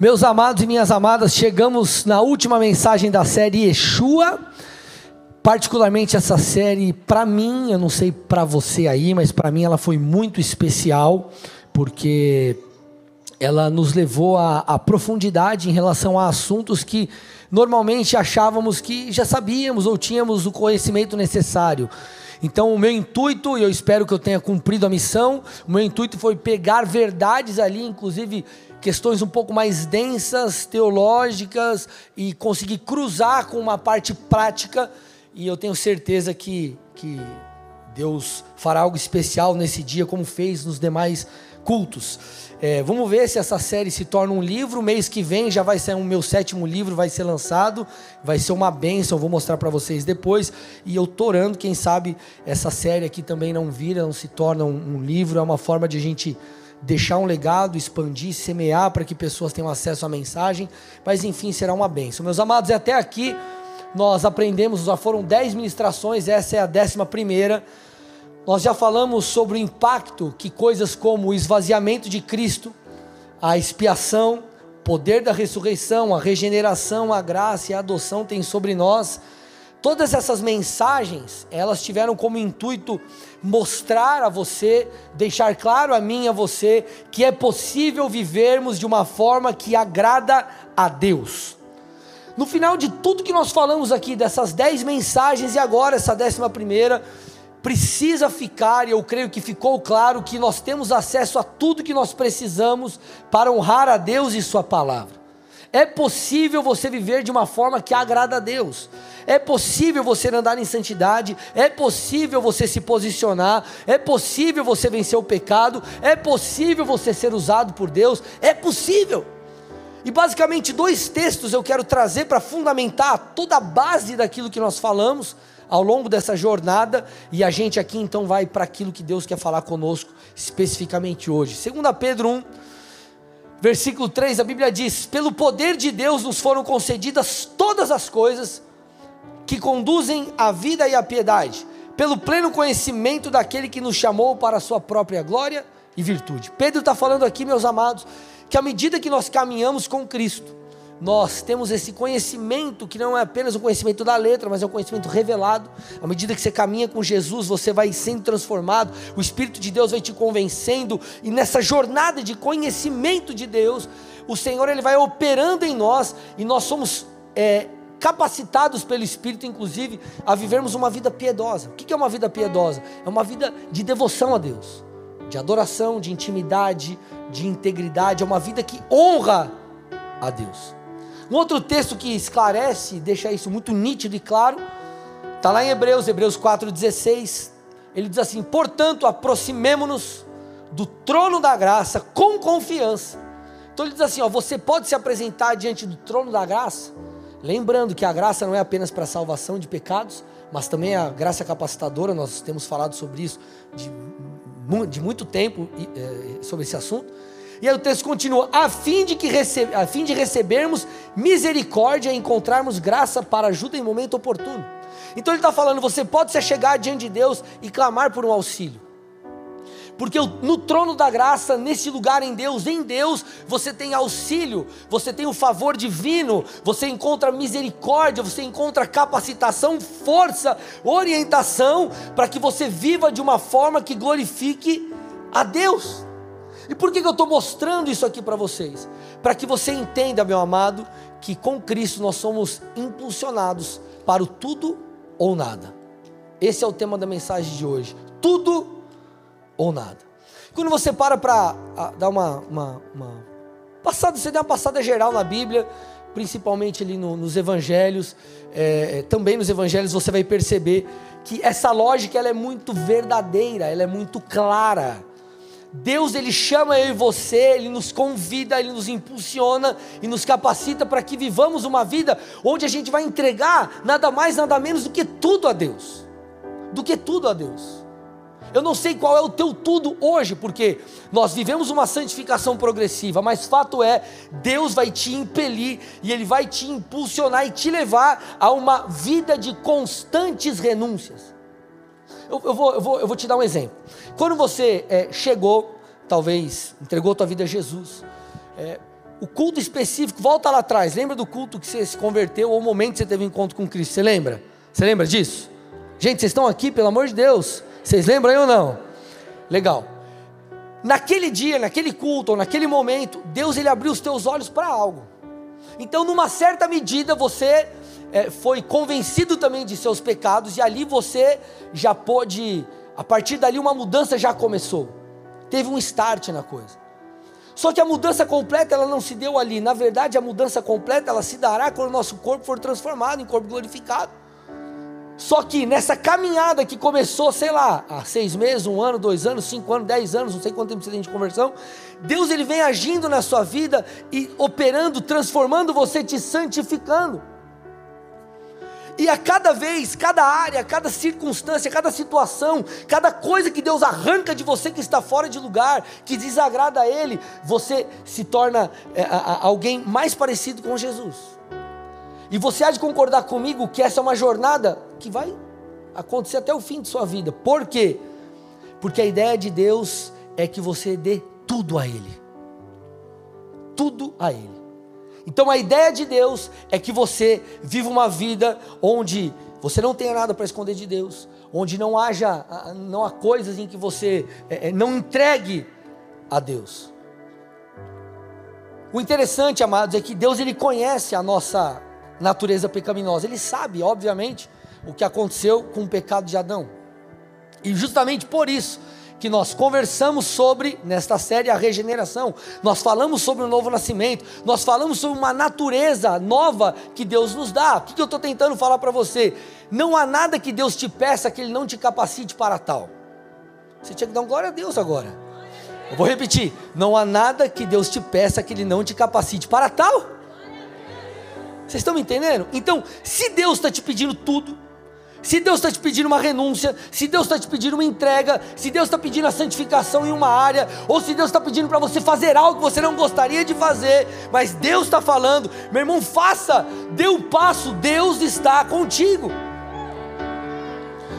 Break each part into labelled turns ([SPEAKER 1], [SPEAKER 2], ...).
[SPEAKER 1] Meus amados e minhas amadas, chegamos na última mensagem da série Yeshua. Particularmente essa série, para mim, eu não sei para você aí, mas para mim ela foi muito especial, porque ela nos levou à profundidade em relação a assuntos que normalmente achávamos que já sabíamos ou tínhamos o conhecimento necessário. Então, o meu intuito, e eu espero que eu tenha cumprido a missão, o meu intuito foi pegar verdades ali, inclusive questões um pouco mais densas, teológicas, e conseguir cruzar com uma parte prática, e eu tenho certeza que, que Deus fará algo especial nesse dia, como fez nos demais cultos. É, vamos ver se essa série se torna um livro. Mês que vem já vai ser o um meu sétimo livro, vai ser lançado. Vai ser uma benção, vou mostrar para vocês depois. E eu tô orando, quem sabe essa série aqui também não vira, não se torna um, um livro. É uma forma de a gente deixar um legado, expandir, semear para que pessoas tenham acesso à mensagem. Mas enfim, será uma benção. Meus amados, até aqui nós aprendemos, já foram dez ministrações, essa é a décima primeira. Nós já falamos sobre o impacto que coisas como o esvaziamento de Cristo, a expiação, poder da ressurreição, a regeneração, a graça e a adoção têm sobre nós. Todas essas mensagens, elas tiveram como intuito mostrar a você, deixar claro a mim e a você que é possível vivermos de uma forma que agrada a Deus. No final de tudo que nós falamos aqui, dessas dez mensagens e agora essa décima primeira, precisa ficar, e eu creio que ficou claro, que nós temos acesso a tudo que nós precisamos para honrar a Deus e Sua palavra. É possível você viver de uma forma que agrada a Deus. É possível você andar em santidade, é possível você se posicionar, é possível você vencer o pecado, é possível você ser usado por Deus, é possível. E basicamente dois textos eu quero trazer para fundamentar toda a base daquilo que nós falamos ao longo dessa jornada, e a gente aqui então vai para aquilo que Deus quer falar conosco especificamente hoje. 2 Pedro 1, versículo 3, a Bíblia diz: Pelo poder de Deus nos foram concedidas todas as coisas que conduzem à vida e à piedade, pelo pleno conhecimento daquele que nos chamou para a sua própria glória e virtude. Pedro está falando aqui, meus amados, que à medida que nós caminhamos com Cristo, nós temos esse conhecimento que não é apenas o conhecimento da letra, mas é o conhecimento revelado. À medida que você caminha com Jesus, você vai sendo transformado, o Espírito de Deus vai te convencendo, e nessa jornada de conhecimento de Deus, o Senhor ele vai operando em nós, e nós somos é, capacitados pelo Espírito, inclusive, a vivermos uma vida piedosa. O que é uma vida piedosa? É uma vida de devoção a Deus, de adoração, de intimidade, de integridade, é uma vida que honra a Deus. Um outro texto que esclarece, deixa isso muito nítido e claro, está lá em Hebreus, Hebreus 4,16. Ele diz assim: Portanto, aproximemo-nos do trono da graça com confiança. Então ele diz assim: ó, você pode se apresentar diante do trono da graça, lembrando que a graça não é apenas para salvação de pecados, mas também a graça capacitadora, nós temos falado sobre isso de, de muito tempo é, sobre esse assunto. E aí o texto continua: a fim de, que recebe, a fim de recebermos misericórdia e encontrarmos graça para ajuda em momento oportuno. Então ele está falando: você pode se chegar diante de Deus e clamar por um auxílio. Porque no trono da graça, nesse lugar em Deus, em Deus, você tem auxílio, você tem o favor divino, você encontra misericórdia, você encontra capacitação, força, orientação, para que você viva de uma forma que glorifique a Deus. E por que, eu estou mostrando isso aqui para vocês? Para que você entenda, meu amado, que com Cristo nós somos impulsionados para o tudo ou nada. Esse é o tema da mensagem de hoje: tudo ou nada. Quando você para para dar uma, uma, uma, passada, você dá uma passada geral na Bíblia, principalmente ali no, nos Evangelhos, é, é também nos Evangelhos você vai perceber que essa lógica ela é muito verdadeira, ela é muito clara. Deus ele chama eu e você, ele nos convida, ele nos impulsiona e nos capacita para que vivamos uma vida onde a gente vai entregar nada mais, nada menos do que tudo a Deus. Do que tudo a Deus. Eu não sei qual é o teu tudo hoje, porque nós vivemos uma santificação progressiva, mas fato é, Deus vai te impelir e Ele vai te impulsionar e te levar a uma vida de constantes renúncias. Eu, eu, vou, eu, vou, eu vou te dar um exemplo. Quando você é, chegou, talvez entregou tua vida a Jesus, é, o culto específico, volta lá atrás, lembra do culto que você se converteu ou o momento que você teve um encontro com Cristo? Você lembra? Você lembra disso? Gente, vocês estão aqui, pelo amor de Deus. Vocês lembram aí ou não? Legal. Naquele dia, naquele culto, ou naquele momento, Deus ele abriu os teus olhos para algo. Então, numa certa medida, você é, foi convencido também de seus pecados e ali você já pôde, a partir dali uma mudança já começou. Teve um start na coisa. Só que a mudança completa ela não se deu ali. Na verdade, a mudança completa ela se dará quando o nosso corpo for transformado em corpo glorificado. Só que nessa caminhada que começou, sei lá, há seis meses, um ano, dois anos, cinco anos, dez anos, não sei quanto tempo você tem de conversão, Deus ele vem agindo na sua vida e operando, transformando você, te santificando. E a cada vez, cada área, cada circunstância, cada situação, cada coisa que Deus arranca de você que está fora de lugar, que desagrada a Ele, você se torna é, a, alguém mais parecido com Jesus. E você há de concordar comigo que essa é uma jornada que vai acontecer até o fim de sua vida. Por quê? Porque a ideia de Deus é que você dê tudo a Ele. Tudo a Ele. Então a ideia de Deus é que você viva uma vida onde você não tenha nada para esconder de Deus, onde não haja, não há coisas em que você é, é, não entregue a Deus. O interessante, amados, é que Deus ele conhece a nossa natureza pecaminosa. Ele sabe, obviamente, o que aconteceu com o pecado de Adão. E justamente por isso que nós conversamos sobre, nesta série, a regeneração. Nós falamos sobre o novo nascimento. Nós falamos sobre uma natureza nova que Deus nos dá. O que eu estou tentando falar para você? Não há nada que Deus te peça que Ele não te capacite para tal. Você tinha que dar um glória a Deus agora. Eu vou repetir: não há nada que Deus te peça que Ele não te capacite para tal. Vocês estão me entendendo? Então, se Deus está te pedindo tudo, se Deus está te pedindo uma renúncia, se Deus está te pedindo uma entrega, se Deus está pedindo a santificação em uma área, ou se Deus está pedindo para você fazer algo que você não gostaria de fazer, mas Deus está falando, meu irmão, faça, dê o um passo, Deus está contigo.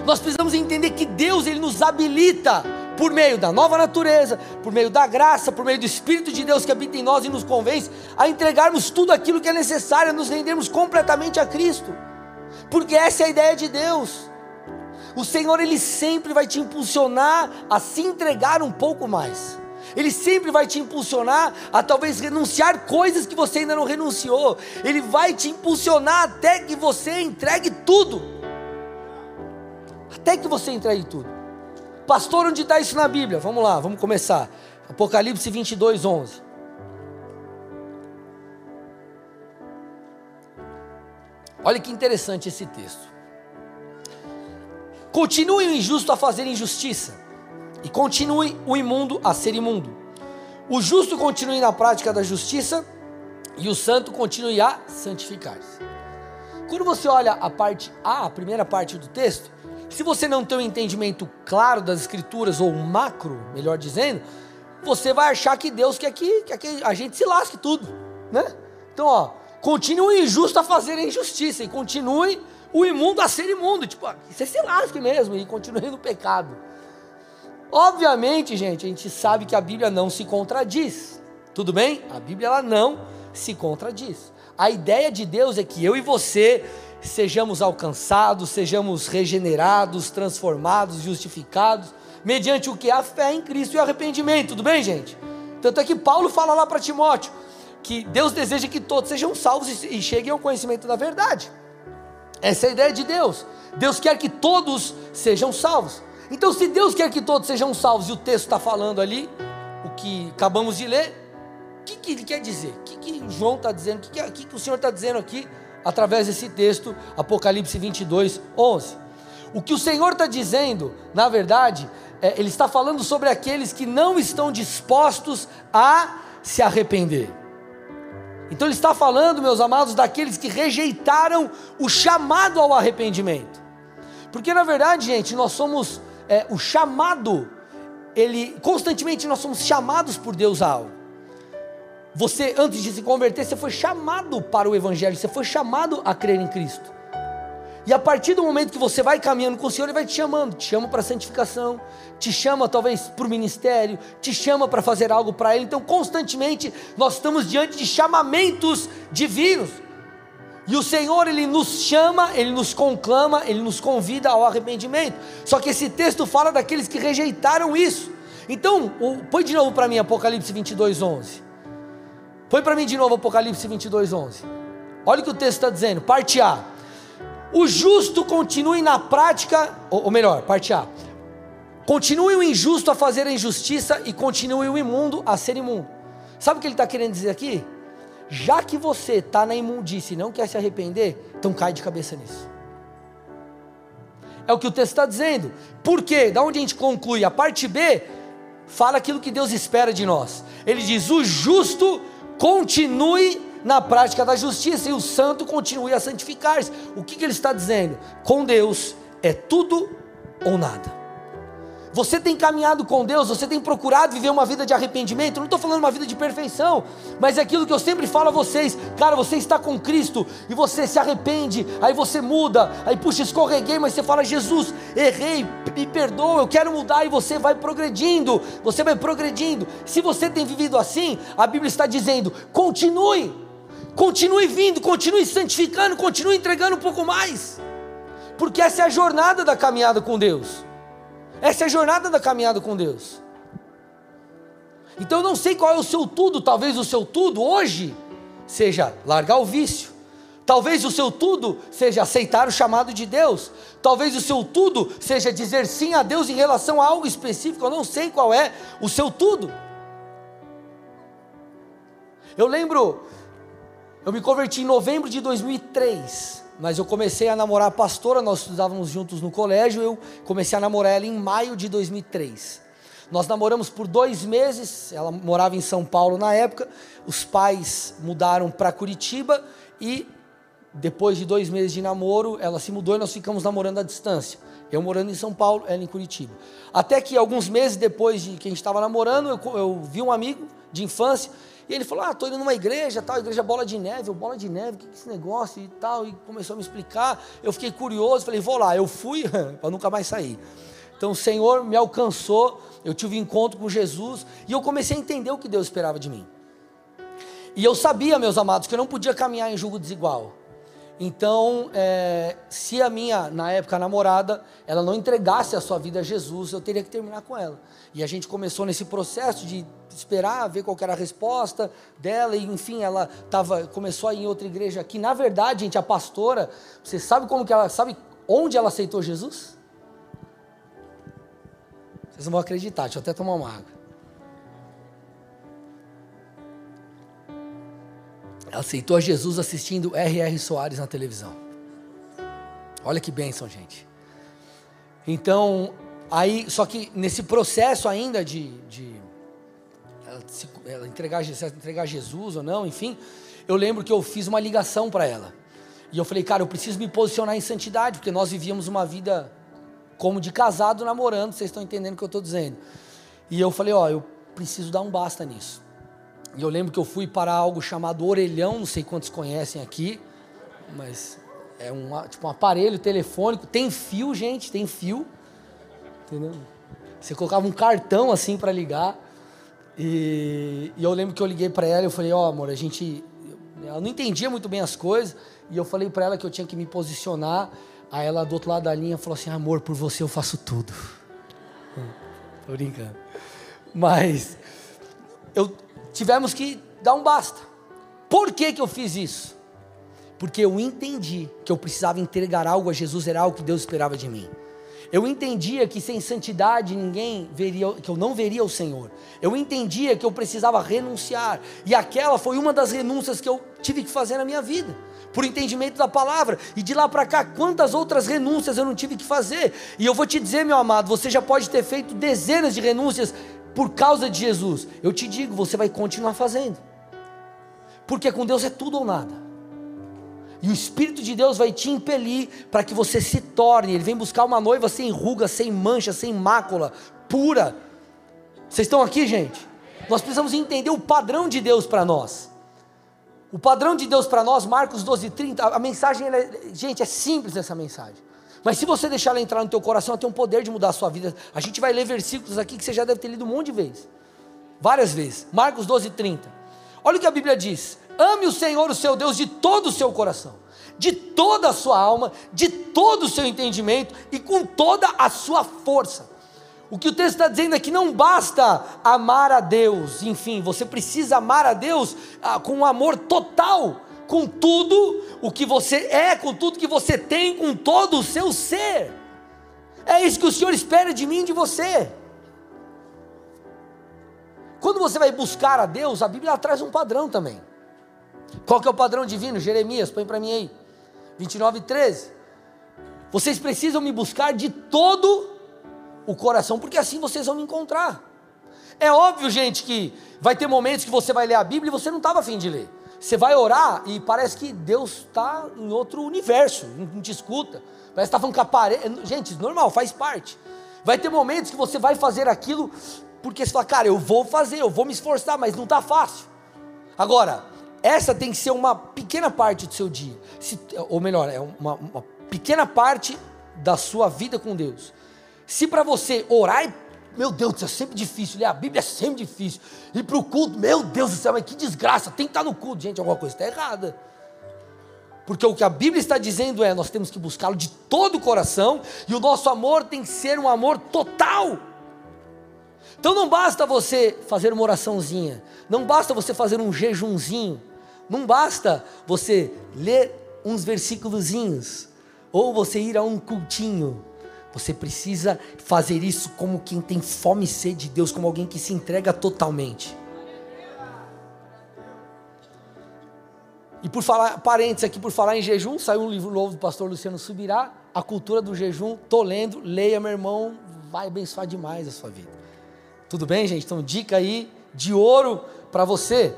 [SPEAKER 1] Nós precisamos entender que Deus ele nos habilita por meio da nova natureza, por meio da graça, por meio do Espírito de Deus que habita em nós e nos convence a entregarmos tudo aquilo que é necessário, a nos rendermos completamente a Cristo porque essa é a ideia de Deus. O Senhor, Ele sempre vai te impulsionar a se entregar um pouco mais. Ele sempre vai te impulsionar a talvez renunciar coisas que você ainda não renunciou. Ele vai te impulsionar até que você entregue tudo. Até que você entregue tudo. Pastor, onde está isso na Bíblia? Vamos lá, vamos começar. Apocalipse 22, 11. Olha que interessante esse texto. Continue o injusto a fazer injustiça, e continue o imundo a ser imundo. O justo continue na prática da justiça, e o santo continue a santificar-se. Quando você olha a parte A, a primeira parte do texto, se você não tem um entendimento claro das escrituras, ou macro, melhor dizendo, você vai achar que Deus quer que, quer que a gente se lasque tudo, né? Então, ó, Continue o injusto a fazer a injustiça e continue o imundo a ser imundo. Tipo, você se lasque mesmo e continue no pecado. Obviamente, gente, a gente sabe que a Bíblia não se contradiz. Tudo bem? A Bíblia ela não se contradiz. A ideia de Deus é que eu e você sejamos alcançados, sejamos regenerados, transformados, justificados, mediante o que? A fé em Cristo e o arrependimento. Tudo bem, gente? Tanto é que Paulo fala lá para Timóteo: que Deus deseja que todos sejam salvos e cheguem ao conhecimento da verdade. Essa é a ideia de Deus. Deus quer que todos sejam salvos. Então, se Deus quer que todos sejam salvos e o texto está falando ali, o que acabamos de ler, o que, que ele quer dizer? O que, que João está dizendo? O que, que, que, o Senhor está dizendo aqui através desse texto, Apocalipse 22, 11? O que o Senhor está dizendo, na verdade, é, Ele está falando sobre aqueles que não estão dispostos a se arrepender. Então ele está falando, meus amados, daqueles que rejeitaram o chamado ao arrependimento. Porque na verdade, gente, nós somos é, o chamado, ele constantemente nós somos chamados por Deus a algo. Você, antes de se converter, você foi chamado para o Evangelho, você foi chamado a crer em Cristo. E a partir do momento que você vai caminhando com o Senhor, Ele vai te chamando, te chama para santificação, te chama talvez para o ministério, te chama para fazer algo para Ele. Então, constantemente nós estamos diante de chamamentos divinos. E o Senhor, Ele nos chama, Ele nos conclama, Ele nos convida ao arrependimento. Só que esse texto fala daqueles que rejeitaram isso. Então, põe de novo para mim Apocalipse 22, 11. Põe para mim de novo Apocalipse 22, 11. Olha o que o texto está dizendo, parte A. O justo continue na prática, ou, melhor, parte A. Continue o injusto a fazer a injustiça e continue o imundo a ser imundo. Sabe o que ele está querendo dizer aqui? Já que você está na imundície e não quer se arrepender, então cai de cabeça nisso. É o que o texto está dizendo. Por quê? Da onde a gente conclui? A parte B fala aquilo que Deus espera de nós. Ele diz: o justo continue na prática da justiça e o santo continue a santificar-se. O que, que ele está dizendo? Com Deus é tudo ou nada. Você tem caminhado com Deus, você tem procurado viver uma vida de arrependimento. não estou falando uma vida de perfeição, mas é aquilo que eu sempre falo a vocês. Cara, você está com Cristo e você se arrepende, aí você muda, aí puxa, escorreguei, mas você fala: Jesus, errei, me perdoa, eu quero mudar, e você vai progredindo, você vai progredindo. Se você tem vivido assim, a Bíblia está dizendo: continue, continue vindo, continue santificando, continue entregando um pouco mais, porque essa é a jornada da caminhada com Deus. Essa é a jornada da caminhada com Deus. Então eu não sei qual é o seu tudo, talvez o seu tudo hoje seja largar o vício. Talvez o seu tudo seja aceitar o chamado de Deus. Talvez o seu tudo seja dizer sim a Deus em relação a algo específico. Eu não sei qual é o seu tudo. Eu lembro, eu me converti em novembro de 2003 mas eu comecei a namorar a pastora, nós estudávamos juntos no colégio, eu comecei a namorar ela em maio de 2003. Nós namoramos por dois meses, ela morava em São Paulo na época, os pais mudaram para Curitiba e depois de dois meses de namoro, ela se mudou e nós ficamos namorando à distância. Eu morando em São Paulo, ela em Curitiba. Até que alguns meses depois de que a gente estava namorando, eu, eu vi um amigo de infância e ele falou: Ah, estou indo numa igreja, tal, igreja Bola de Neve, Bola de Neve, o que é esse negócio e tal. E começou a me explicar. Eu fiquei curioso, falei: Vou lá. Eu fui para nunca mais sair. Então o Senhor me alcançou, eu tive um encontro com Jesus e eu comecei a entender o que Deus esperava de mim. E eu sabia, meus amados, que eu não podia caminhar em julgo desigual. Então, é, se a minha, na época, namorada, ela não entregasse a sua vida a Jesus, eu teria que terminar com ela. E a gente começou nesse processo de esperar, ver qual era a resposta dela, e enfim, ela tava, começou a ir em outra igreja aqui. Na verdade, gente, a pastora, você sabe como que ela, sabe onde ela aceitou Jesus? Vocês não vão acreditar, deixa eu até tomar uma água. Aceitou a Jesus assistindo R.R. Soares na televisão. Olha que bênção, gente. Então, aí, só que nesse processo ainda de, de ela, se, ela entregar, se entregar Jesus ou não, enfim, eu lembro que eu fiz uma ligação para ela. E eu falei, cara, eu preciso me posicionar em santidade, porque nós vivíamos uma vida como de casado namorando, vocês estão entendendo o que eu estou dizendo. E eu falei, ó, eu preciso dar um basta nisso. E eu lembro que eu fui para algo chamado orelhão, não sei quantos conhecem aqui, mas é um, tipo um aparelho telefônico, tem fio, gente, tem fio. Entendeu? Você colocava um cartão assim para ligar. E, e, eu lembro que eu liguei para ela e eu falei, ó, oh, amor, a gente. Ela não entendia muito bem as coisas. E eu falei para ela que eu tinha que me posicionar. Aí ela do outro lado da linha falou assim: amor, por você eu faço tudo. Tô brincando. Mas eu, tivemos que dar um basta. Por que, que eu fiz isso? Porque eu entendi que eu precisava entregar algo a Jesus, era algo que Deus esperava de mim. Eu entendia que sem santidade ninguém veria, que eu não veria o Senhor. Eu entendia que eu precisava renunciar. E aquela foi uma das renúncias que eu tive que fazer na minha vida, por entendimento da palavra. E de lá para cá, quantas outras renúncias eu não tive que fazer? E eu vou te dizer, meu amado, você já pode ter feito dezenas de renúncias por causa de Jesus, eu te digo, você vai continuar fazendo. Porque com Deus é tudo ou nada. E o Espírito de Deus vai te impelir para que você se torne. Ele vem buscar uma noiva sem ruga, sem mancha, sem mácula, pura. Vocês estão aqui, gente? Nós precisamos entender o padrão de Deus para nós. O padrão de Deus para nós, Marcos 12, 30, a mensagem, é, gente, é simples essa mensagem. Mas se você deixar ela entrar no teu coração, ela tem um poder de mudar a sua vida. A gente vai ler versículos aqui que você já deve ter lido um monte de vezes. Várias vezes. Marcos 12, 30. Olha o que a Bíblia diz. Ame o Senhor, o seu Deus, de todo o seu coração, de toda a sua alma, de todo o seu entendimento e com toda a sua força. O que o texto está dizendo é que não basta amar a Deus, enfim, você precisa amar a Deus ah, com um amor total, com tudo o que você é, com tudo que você tem, com todo o seu ser. É isso que o Senhor espera de mim e de você. Quando você vai buscar a Deus, a Bíblia traz um padrão também. Qual que é o padrão divino? Jeremias, põe para mim aí. 29 e 13. Vocês precisam me buscar de todo o coração, porque assim vocês vão me encontrar. É óbvio, gente, que vai ter momentos que você vai ler a Bíblia e você não estava afim de ler. Você vai orar e parece que Deus está em outro universo, não te escuta. Parece que está falando com a parede. Gente, normal, faz parte. Vai ter momentos que você vai fazer aquilo porque você fala, cara, eu vou fazer, eu vou me esforçar, mas não está fácil. Agora, essa tem que ser uma pequena parte do seu dia. Se, ou melhor, é uma, uma pequena parte da sua vida com Deus. Se para você orar é, meu Deus céu, é sempre difícil, ler a Bíblia é sempre difícil, ir para o culto, meu Deus do céu, mas que desgraça, tem que estar no culto, gente, alguma coisa está errada. Porque o que a Bíblia está dizendo é: nós temos que buscá-lo de todo o coração, e o nosso amor tem que ser um amor total. Então não basta você fazer uma oraçãozinha, não basta você fazer um jejumzinho, não basta você ler uns versículozinhos, ou você ir a um cultinho. Você precisa fazer isso como quem tem fome e sede de Deus, como alguém que se entrega totalmente. E por falar, parênteses aqui, por falar em jejum, saiu um livro novo do pastor Luciano Subirá, A Cultura do Jejum. Tô lendo, leia, meu irmão, vai abençoar demais a sua vida. Tudo bem, gente? Então, dica aí de ouro para você.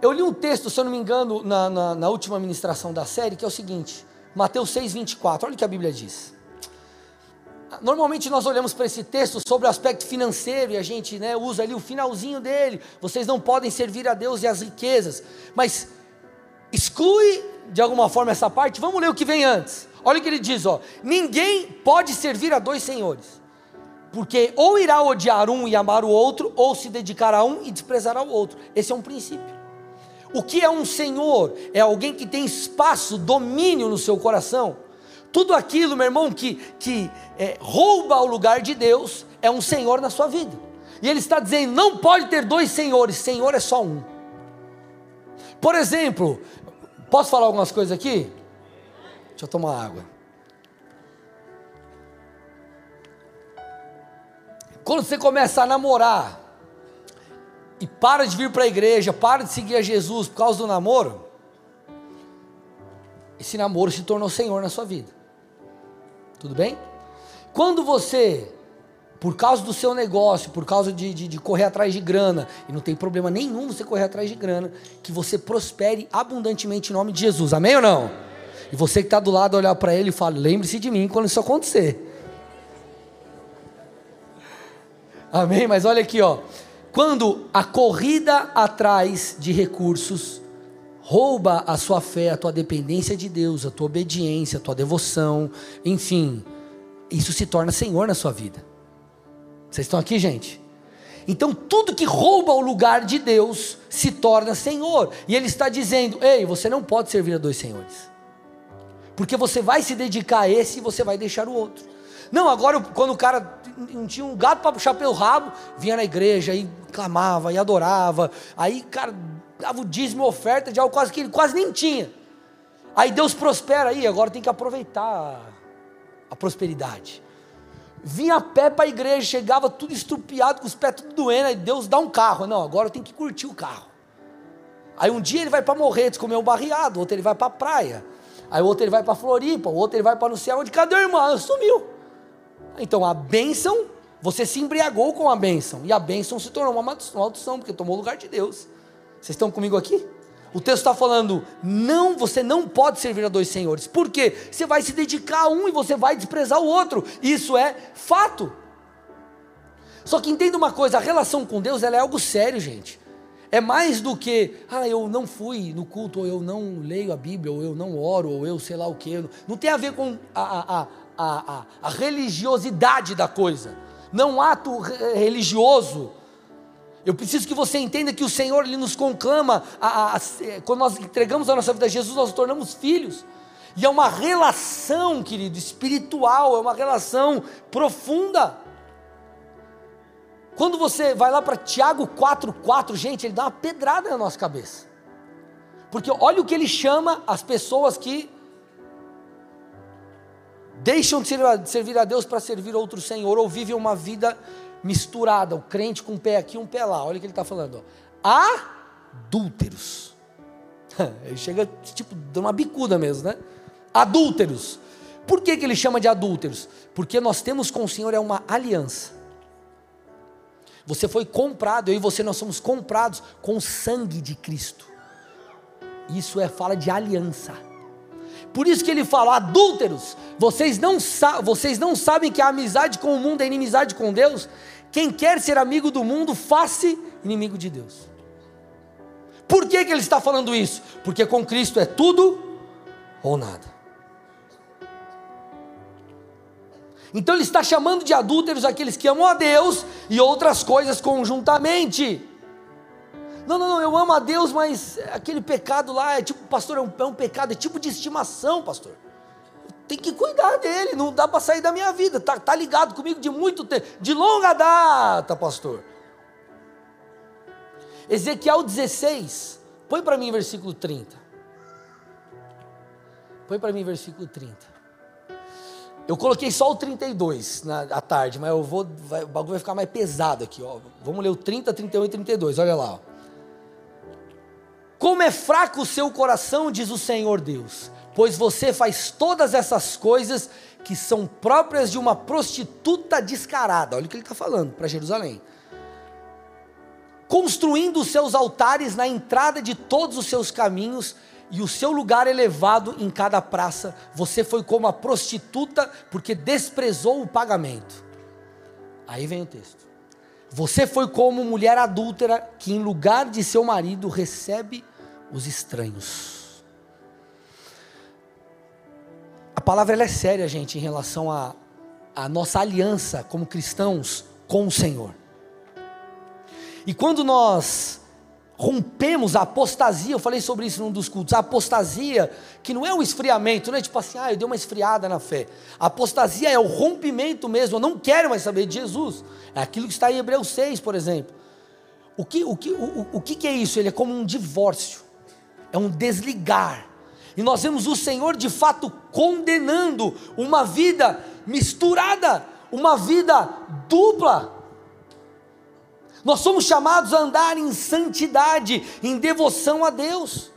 [SPEAKER 1] Eu li um texto, se eu não me engano, na, na, na última ministração da série, que é o seguinte: Mateus 6, 24. Olha o que a Bíblia diz. Normalmente nós olhamos para esse texto sobre o aspecto financeiro e a gente né, usa ali o finalzinho dele. Vocês não podem servir a Deus e as riquezas. Mas exclui de alguma forma essa parte. Vamos ler o que vem antes. Olha o que ele diz: ó, ninguém pode servir a dois senhores, porque ou irá odiar um e amar o outro, ou se dedicar a um e desprezar ao outro. Esse é um princípio. O que é um senhor? É alguém que tem espaço, domínio no seu coração tudo aquilo, meu irmão, que, que é, rouba o lugar de Deus, é um senhor na sua vida. E ele está dizendo: não pode ter dois senhores, senhor é só um. Por exemplo, posso falar algumas coisas aqui? Deixa eu tomar água. Quando você começa a namorar e para de vir para a igreja, para de seguir a Jesus por causa do namoro, esse namoro se tornou Senhor na sua vida. Tudo bem? Quando você, por causa do seu negócio, por causa de, de, de, correr atrás de grana, e não tem problema nenhum você correr atrás de grana, que você prospere abundantemente em nome de Jesus. Amém ou não? E você que está do lado olhar para ele e fala: lembre-se de mim quando isso acontecer. Amém? Mas olha aqui, ó. Quando a corrida atrás de recursos rouba a sua fé, a tua dependência de Deus, a tua obediência, a tua devoção, enfim, isso se torna Senhor na sua vida. Vocês estão aqui, gente? Então, tudo que rouba o lugar de Deus se torna Senhor. E Ele está dizendo: ei, você não pode servir a dois senhores, porque você vai se dedicar a esse e você vai deixar o outro. Não, agora quando o cara tinha um gato para puxar pelo rabo, vinha na igreja e clamava e adorava. Aí, cara, dava o dízimo oferta de algo quase que ele quase nem tinha. Aí Deus prospera aí, agora tem que aproveitar a prosperidade. Vinha a pé para a igreja, chegava tudo estrupiado, com os pés tudo doendo, aí Deus dá um carro. Não, agora tenho que curtir o carro. Aí um dia ele vai para Morretes comer um barriado, outro ele vai para a praia. Aí outro ele vai para Floripa, outro ele vai para não sei onde. Cadê o irmão? Sumiu. Então a bênção, você se embriagou com a bênção. E a bênção se tornou uma maldição, porque tomou o lugar de Deus. Vocês estão comigo aqui? O texto está falando, não, você não pode servir a dois senhores. Por quê? Você vai se dedicar a um e você vai desprezar o outro. Isso é fato. Só que entenda uma coisa, a relação com Deus é algo sério, gente. é mais do que, ah, eu não fui no culto, ou eu não leio a Bíblia, ou eu não oro, ou eu sei lá o que. Não tem a ver com a, a, a, a, religiosidade da coisa. Não um ato religioso. Eu preciso que você entenda que o Senhor ele nos conclama, a, a, quando nós entregamos a nossa vida a Jesus, nós nos tornamos filhos. E é uma relação, querido, espiritual, é uma relação profunda. Quando você vai lá para Tiago 4,4, gente, ele dá uma pedrada na nossa cabeça. Porque olha o que ele chama as pessoas que deixam de servir a Deus para servir outro Senhor, ou vivem uma vida misturada, o crente com um pé aqui e um pé lá. Olha o que ele está falando. Ó. Adúlteros. Ele chega, tipo, dando uma bicuda mesmo, né? Adúlteros. Por que, que ele chama de adúlteros? Porque nós temos com o Senhor é uma aliança. Você foi comprado, eu e você nós somos comprados com o sangue de Cristo. Isso é fala de aliança. Por isso que ele fala, adúlteros, vocês não, vocês não sabem que a amizade com o mundo é inimizade com Deus? Quem quer ser amigo do mundo, faça inimigo de Deus. Por que, que ele está falando isso? Porque com Cristo é tudo ou nada. Então ele está chamando de adúlteros aqueles que amam a Deus e outras coisas conjuntamente. Não, não, não, eu amo a Deus, mas aquele pecado lá é tipo, pastor, é um, é um pecado, é tipo de estimação, pastor. Tem que cuidar dele, não dá para sair da minha vida, tá, tá ligado comigo de muito tempo, de longa data, pastor. Ezequiel 16, põe para mim versículo 30. Põe para mim versículo 30. Eu coloquei só o 32 na à tarde, mas eu vou, vai, o bagulho vai ficar mais pesado aqui, ó. Vamos ler o 30, 31 e 32, olha lá. Ó. Como é fraco o seu coração, diz o Senhor Deus, pois você faz todas essas coisas que são próprias de uma prostituta descarada. Olha o que ele está falando para Jerusalém. Construindo os seus altares na entrada de todos os seus caminhos, e o seu lugar elevado em cada praça. Você foi como a prostituta porque desprezou o pagamento. Aí vem o texto. Você foi como mulher adúltera que, em lugar de seu marido, recebe os estranhos. A palavra é séria, gente, em relação à a, a nossa aliança como cristãos com o Senhor. E quando nós rompemos a apostasia, eu falei sobre isso num dos cultos, a apostasia, que não é um esfriamento, não é tipo assim, ah, eu dei uma esfriada na fé. A apostasia é o rompimento mesmo, eu não quero mais saber de Jesus. É aquilo que está em Hebreus 6, por exemplo. O que, o que, o, o que é isso? Ele é como um divórcio, é um desligar. E nós vemos o Senhor de fato condenando uma vida misturada, uma vida dupla. Nós somos chamados a andar em santidade, em devoção a Deus.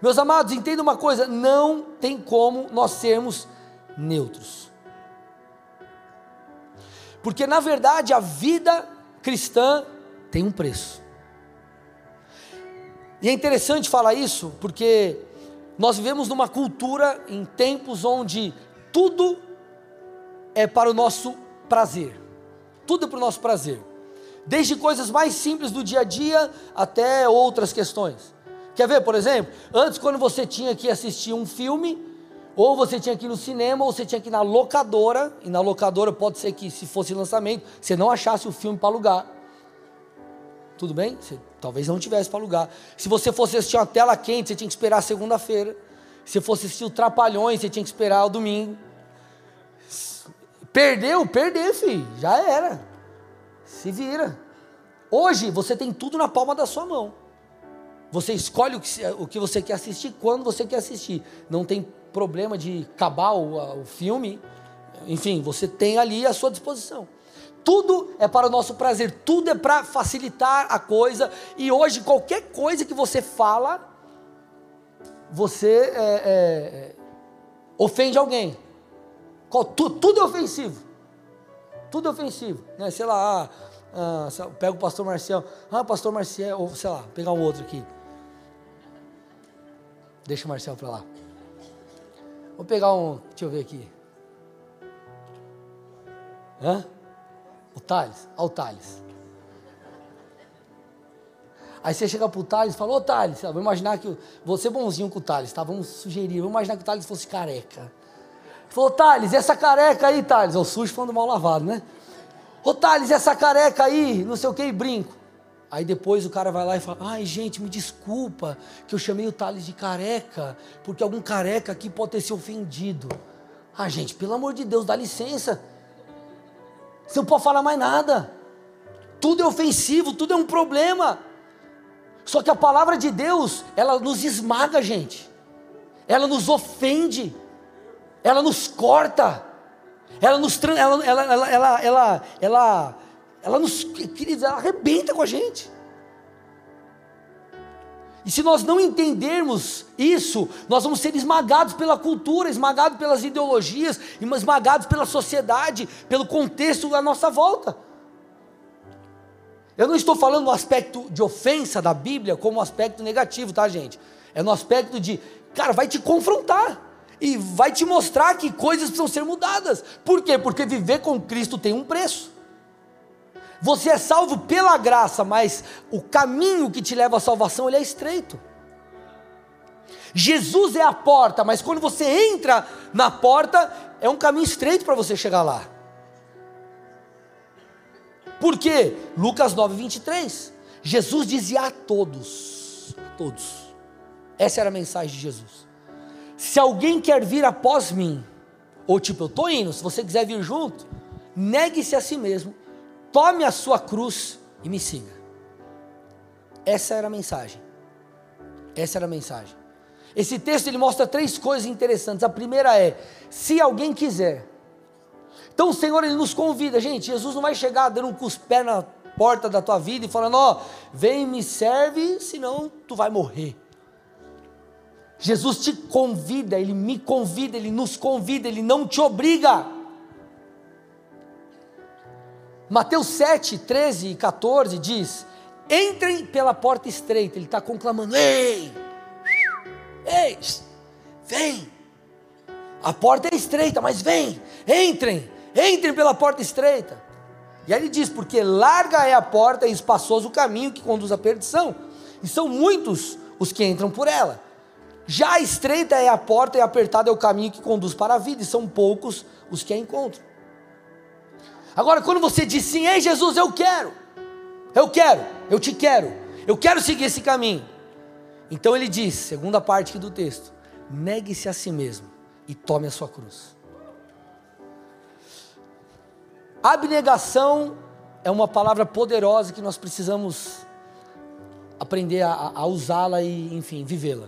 [SPEAKER 1] Meus amados, entenda uma coisa: não tem como nós sermos neutros. Porque na verdade a vida cristã tem um preço. E é interessante falar isso, porque nós vivemos numa cultura em tempos onde tudo é para o nosso prazer tudo para o nosso prazer. Desde coisas mais simples do dia a dia até outras questões. Quer ver, por exemplo? Antes, quando você tinha que assistir um filme, ou você tinha que ir no cinema, ou você tinha que ir na locadora, e na locadora pode ser que, se fosse lançamento, você não achasse o filme para alugar. Tudo bem? Você talvez não tivesse para alugar. Se você fosse assistir uma tela quente, você tinha que esperar segunda-feira. Se fosse assistir o Trapalhões, você tinha que esperar o domingo. Perdeu, perder, filho. Já era. Se vira. Hoje você tem tudo na palma da sua mão. Você escolhe o que, o que você quer assistir quando você quer assistir. Não tem problema de acabar o, o filme. Enfim, você tem ali à sua disposição. Tudo é para o nosso prazer, tudo é para facilitar a coisa. E hoje, qualquer coisa que você fala, você é, é, ofende alguém. Tudo, é ofensivo. Tudo é ofensivo. Né? Sei lá, ah, ah, pega o pastor Marcial. Ah, pastor Marcial, ou sei lá, pegar um outro aqui. Deixa o Marcial para lá. Vou pegar um, deixa eu ver aqui. Hã? O Thales, olha o Thales. Aí você chega pro Thales e fala, ô Thales, vamos imaginar que. Você bonzinho com o Thales, tá? Vamos sugerir. Vamos imaginar que o Thales fosse careca. Falou, Thales, essa careca aí, Thales. É o sujo falando mal lavado, né? Ô Thales, essa careca aí, não sei o que, e brinco. Aí depois o cara vai lá e fala: Ai, gente, me desculpa que eu chamei o Thales de careca, porque algum careca aqui pode ter se ofendido. Ah, gente, pelo amor de Deus, dá licença. Você não pode falar mais nada. Tudo é ofensivo, tudo é um problema. Só que a palavra de Deus, ela nos esmaga, gente. Ela nos ofende. Ela nos corta. Ela nos ela, ela, ela, ela, ela, ela nos, queridos, ela arrebenta com a gente. E se nós não entendermos isso, nós vamos ser esmagados pela cultura, esmagados pelas ideologias, esmagados pela sociedade, pelo contexto da nossa volta. Eu não estou falando no aspecto de ofensa da Bíblia como aspecto negativo, tá, gente? É no aspecto de, cara, vai te confrontar e vai te mostrar que coisas precisam ser mudadas. Por quê? Porque viver com Cristo tem um preço. Você é salvo pela graça, mas o caminho que te leva à salvação ele é estreito. Jesus é a porta, mas quando você entra na porta, é um caminho estreito para você chegar lá. Por quê? Lucas 9, 23. Jesus dizia a todos, a todos, essa era a mensagem de Jesus. Se alguém quer vir após mim, ou tipo, eu estou indo, se você quiser vir junto, negue-se a si mesmo, Tome a sua cruz e me siga. Essa era a mensagem. Essa era a mensagem. Esse texto ele mostra três coisas interessantes. A primeira é: se alguém quiser. Então o Senhor ele nos convida, gente. Jesus não vai chegar dando um cuspé na porta da tua vida e falando: ó, oh, vem me serve, senão tu vai morrer. Jesus te convida, ele me convida, ele nos convida, ele não te obriga. Mateus 7, 13 e 14 diz: Entrem pela porta estreita. Ele está conclamando: Ei, ei, vem. A porta é estreita, mas vem, entrem, entrem pela porta estreita. E aí ele diz: Porque larga é a porta e espaçoso o caminho que conduz à perdição, e são muitos os que entram por ela. Já estreita é a porta e apertado é o caminho que conduz para a vida, e são poucos os que a encontram. Agora, quando você diz sim, ei Jesus, eu quero, eu quero, eu te quero, eu quero seguir esse caminho. Então ele diz, segunda parte do texto: negue-se a si mesmo e tome a sua cruz. Abnegação é uma palavra poderosa que nós precisamos aprender a, a usá-la e, enfim, vivê-la.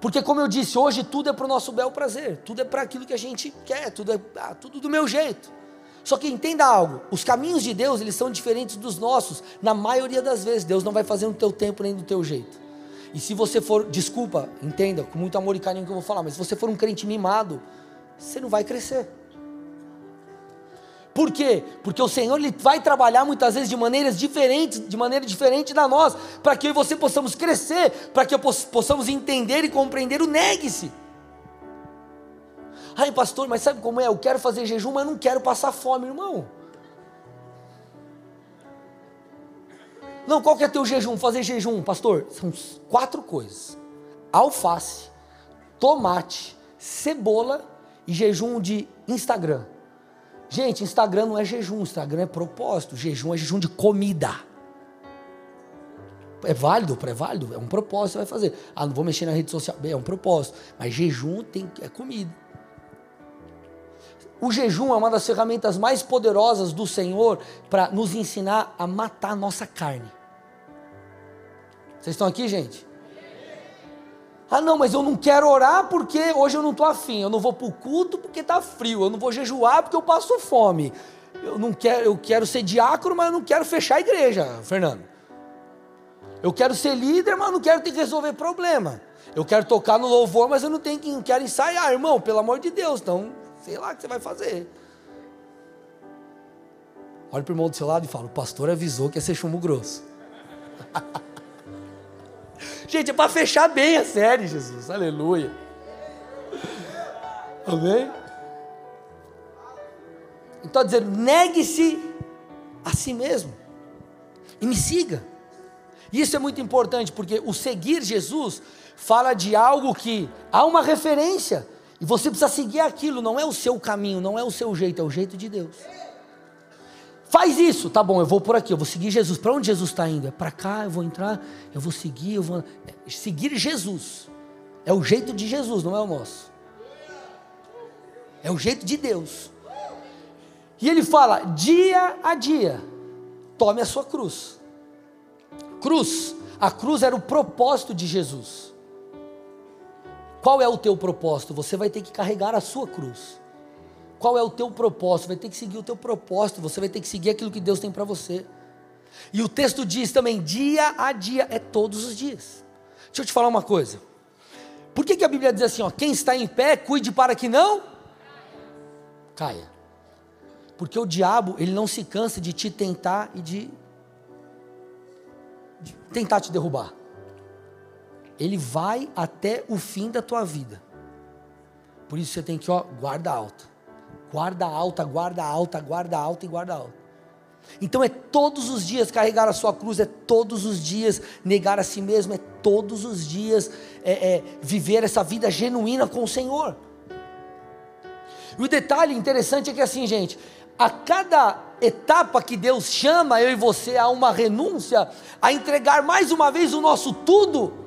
[SPEAKER 1] Porque, como eu disse, hoje tudo é para o nosso bel prazer, tudo é para aquilo que a gente quer, tudo é ah, tudo do meu jeito. Só que entenda algo, os caminhos de Deus, eles são diferentes dos nossos. Na maioria das vezes, Deus não vai fazer no teu tempo nem do teu jeito. E se você for, desculpa, entenda, com muito amor e carinho que eu vou falar, mas se você for um crente mimado, você não vai crescer. Por quê? Porque o Senhor ele vai trabalhar muitas vezes de maneiras diferentes, de maneira diferente da nós, para que eu e você possamos crescer, para que possamos entender e compreender o negue-se. Ai, pastor, mas sabe como é? Eu quero fazer jejum, mas não quero passar fome, irmão. Não, qual que é teu jejum? Fazer jejum, pastor? São quatro coisas: alface, tomate, cebola e jejum de Instagram. Gente, Instagram não é jejum, Instagram é propósito. Jejum é jejum de comida. É válido, é válido, é um propósito, você vai fazer. Ah, não vou mexer na rede social, é um propósito. Mas jejum tem, é comida. O jejum é uma das ferramentas mais poderosas do Senhor para nos ensinar a matar a nossa carne. Vocês estão aqui, gente? Ah, não, mas eu não quero orar porque hoje eu não estou afim. Eu não vou para o culto porque está frio. Eu não vou jejuar porque eu passo fome. Eu não quero, eu quero ser diácono, mas eu não quero fechar a igreja, Fernando. Eu quero ser líder, mas não quero ter que resolver problema. Eu quero tocar no louvor, mas eu não tenho que, não quero ensaiar, irmão, pelo amor de Deus. Então, Sei lá o que você vai fazer. Olha para o irmão do seu lado e fala: o pastor avisou que ia ser chumbo grosso. Gente, é para fechar bem a série, Jesus. Aleluia. Amém? Então, dizendo, negue-se a si mesmo e me siga. Isso é muito importante, porque o seguir Jesus fala de algo que há uma referência, e você precisa seguir aquilo, não é o seu caminho, não é o seu jeito, é o jeito de Deus. Faz isso, tá bom, eu vou por aqui, eu vou seguir Jesus. Para onde Jesus está indo? É para cá, eu vou entrar, eu vou seguir, eu vou. É, seguir Jesus. É o jeito de Jesus, não é o nosso. É o jeito de Deus. E ele fala: dia a dia, tome a sua cruz. Cruz, a cruz era o propósito de Jesus. Qual é o teu propósito? Você vai ter que carregar a sua cruz. Qual é o teu propósito? Vai ter que seguir o teu propósito, você vai ter que seguir aquilo que Deus tem para você. E o texto diz também, dia a dia, é todos os dias. Deixa eu te falar uma coisa. Por que, que a Bíblia diz assim, ó, quem está em pé, cuide para que não caia. Porque o diabo, ele não se cansa de te tentar e de, de tentar te derrubar. Ele vai até o fim da tua vida. Por isso você tem que, ó, guarda alta. Guarda alta, guarda alta, guarda alta e guarda alta. Então é todos os dias carregar a sua cruz, é todos os dias negar a si mesmo, é todos os dias é, é, viver essa vida genuína com o Senhor. E o detalhe interessante é que assim, gente, a cada etapa que Deus chama eu e você a uma renúncia, a entregar mais uma vez o nosso tudo,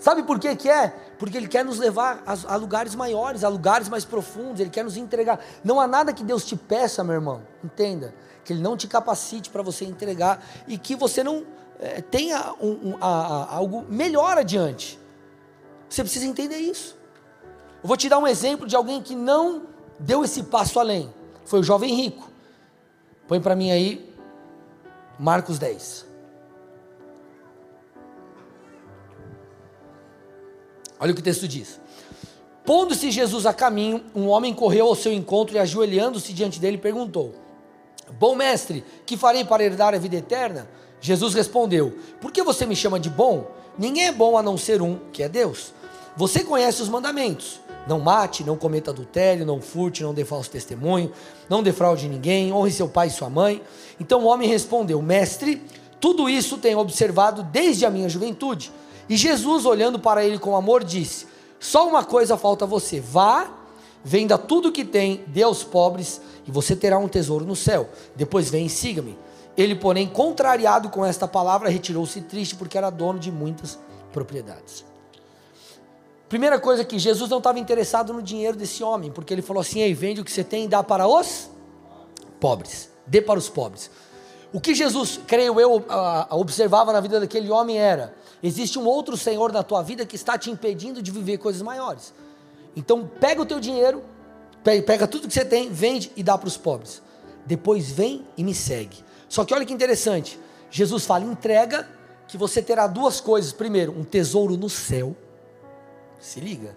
[SPEAKER 1] sabe por que que é? porque Ele quer nos levar a, a, lugares maiores, a lugares mais profundos, Ele quer nos entregar. Não há nada que Deus te peça, meu irmão, entenda, que Ele não te capacite para você entregar e que você não é, tenha um, um, a, a, algo melhor adiante. Você precisa entender isso. Eu vou te dar um exemplo de alguém que não deu esse passo além. Foi o jovem rico. Põe para mim aí Marcos 10. Olha o que o texto diz. Pondo-se Jesus a caminho, um homem correu ao seu encontro e, ajoelhando-se diante dele, perguntou: Bom mestre, que farei para herdar a vida eterna? Jesus respondeu: Por que você me chama de bom? Ninguém é bom a não ser um, que é Deus. Você conhece os mandamentos: não mate, não cometa adultério, não furte, não dê falso testemunho, não defraude ninguém, honre seu pai e sua mãe. Então o homem respondeu: Mestre, tudo isso tenho observado desde a minha juventude. E Jesus, olhando para ele com amor, disse: Só uma coisa falta a você: vá, venda tudo que tem, dê aos pobres, e você terá um tesouro no céu. Depois vem e siga-me. Ele, porém, contrariado com esta palavra, retirou-se triste, porque era dono de muitas propriedades. Primeira coisa que Jesus não estava interessado no dinheiro desse homem, porque ele falou assim: Ei, vende o que você tem e dá para os pobres. Dê para os pobres. O que Jesus, creio eu, observava na vida daquele homem era: Existe um outro Senhor na tua vida que está te impedindo de viver coisas maiores. Então pega o teu dinheiro, pega tudo que você tem, vende e dá para os pobres. Depois vem e me segue. Só que olha que interessante. Jesus fala: entrega que você terá duas coisas. Primeiro, um tesouro no céu. Se liga.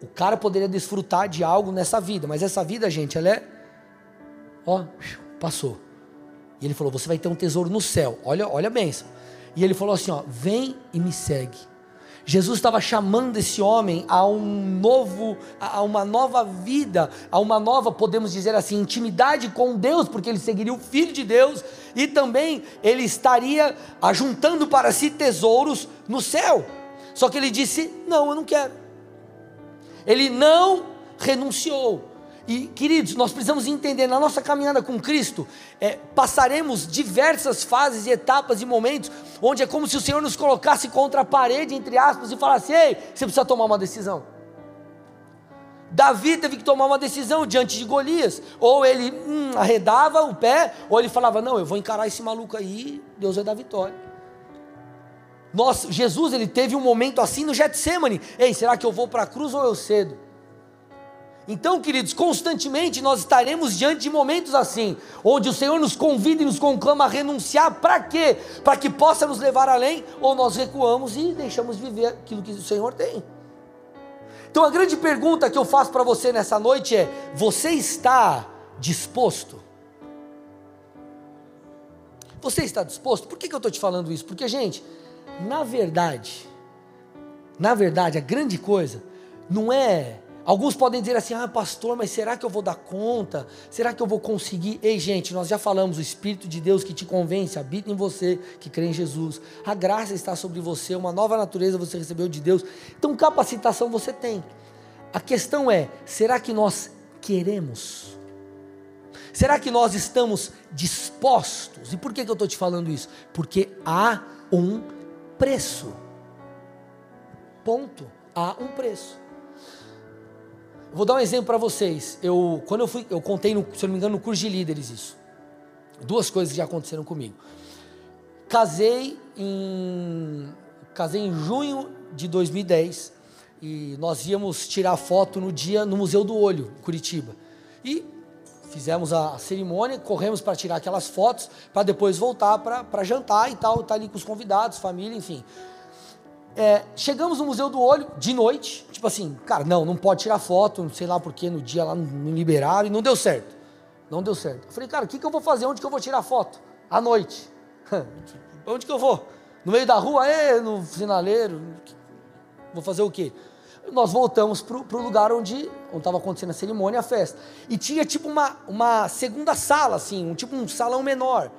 [SPEAKER 1] O cara poderia desfrutar de algo nessa vida, mas essa vida, gente, ela é. Ó, passou. E ele falou: você vai ter um tesouro no céu. Olha, olha a benção. E ele falou assim: ó, vem e me segue. Jesus estava chamando esse homem a um novo, a uma nova vida, a uma nova, podemos dizer assim, intimidade com Deus, porque ele seguiria o Filho de Deus e também ele estaria ajuntando para si tesouros no céu. Só que ele disse: Não, eu não quero. Ele não renunciou. E, queridos, nós precisamos entender, na nossa caminhada com Cristo, é, passaremos diversas fases etapas e momentos, onde é como se o Senhor nos colocasse contra a parede, entre aspas, e falasse: Ei, você precisa tomar uma decisão. Davi teve que tomar uma decisão diante de Golias, ou ele hum, arredava o pé, ou ele falava: Não, eu vou encarar esse maluco aí, Deus vai dar vitória. Nossa, Jesus ele teve um momento assim no Getsemane: Ei, será que eu vou para a cruz ou eu cedo? Então, queridos, constantemente nós estaremos diante de momentos assim, onde o Senhor nos convida e nos conclama a renunciar, para quê? Para que possa nos levar além, ou nós recuamos e deixamos viver aquilo que o Senhor tem. Então, a grande pergunta que eu faço para você nessa noite é: você está disposto? Você está disposto? Por que, que eu estou te falando isso? Porque, gente, na verdade, na verdade, a grande coisa não é Alguns podem dizer assim: ah, pastor, mas será que eu vou dar conta? Será que eu vou conseguir? Ei, gente, nós já falamos: o Espírito de Deus que te convence habita em você, que crê em Jesus. A graça está sobre você, uma nova natureza você recebeu de Deus. Então, capacitação você tem. A questão é: será que nós queremos? Será que nós estamos dispostos? E por que, que eu estou te falando isso? Porque há um preço. Ponto. Há um preço. Vou dar um exemplo para vocês. Eu, quando eu fui, eu contei, no, se não me engano, no curso de líderes isso. Duas coisas que já aconteceram comigo. Casei em, casei em junho de 2010 e nós íamos tirar foto no dia no Museu do Olho, Curitiba. E fizemos a cerimônia, corremos para tirar aquelas fotos, para depois voltar para jantar e tal, tá ali com os convidados, família, enfim. É, chegamos no Museu do Olho de noite, tipo assim, cara, não, não pode tirar foto, não sei lá porque no dia lá não liberaram e não deu certo. Não deu certo. Eu falei, cara, o que, que eu vou fazer? Onde que eu vou tirar foto? À noite. Onde que eu vou? No meio da rua? É, no sinaleiro. Vou fazer o quê? Nós voltamos para o lugar onde estava acontecendo a cerimônia, a festa. E tinha tipo uma, uma segunda sala, assim, um tipo um salão menor.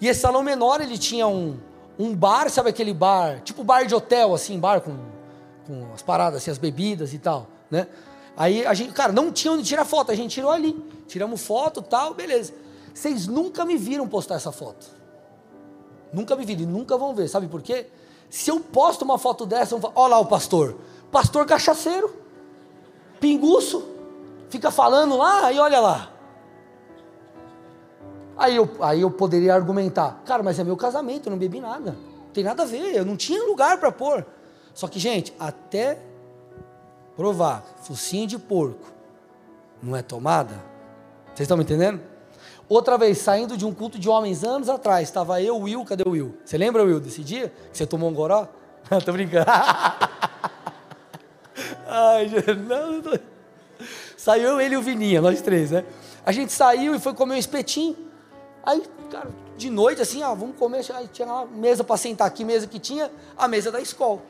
[SPEAKER 1] E esse salão menor, ele tinha um, um bar, sabe aquele bar, tipo bar de hotel, assim, bar com, com as paradas, assim, as bebidas e tal, né? Aí a gente, cara, não tinha onde tirar foto, a gente tirou ali. Tiramos foto tal, beleza. Vocês nunca me viram postar essa foto. Nunca me viram e nunca vão ver, sabe por quê? Se eu posto uma foto dessa, olha lá o pastor, pastor cachaceiro, pinguço, fica falando lá e olha lá. Aí eu, aí eu poderia argumentar, cara, mas é meu casamento, eu não bebi nada. Tem nada a ver, eu não tinha lugar para pôr. Só que, gente, até provar, focinho de porco não é tomada. Vocês estão me entendendo? Outra vez, saindo de um culto de homens anos atrás, estava eu, Will, cadê o Will? Você lembra, Will, desse dia? Que você tomou um goró? tô brincando. Ai, não, não. Saiu eu, ele e o Vininha, nós três, né? A gente saiu e foi comer um espetinho. Aí, cara, de noite assim, vamos comer. Aí tinha uma mesa para sentar aqui, mesa que tinha, a mesa da escola.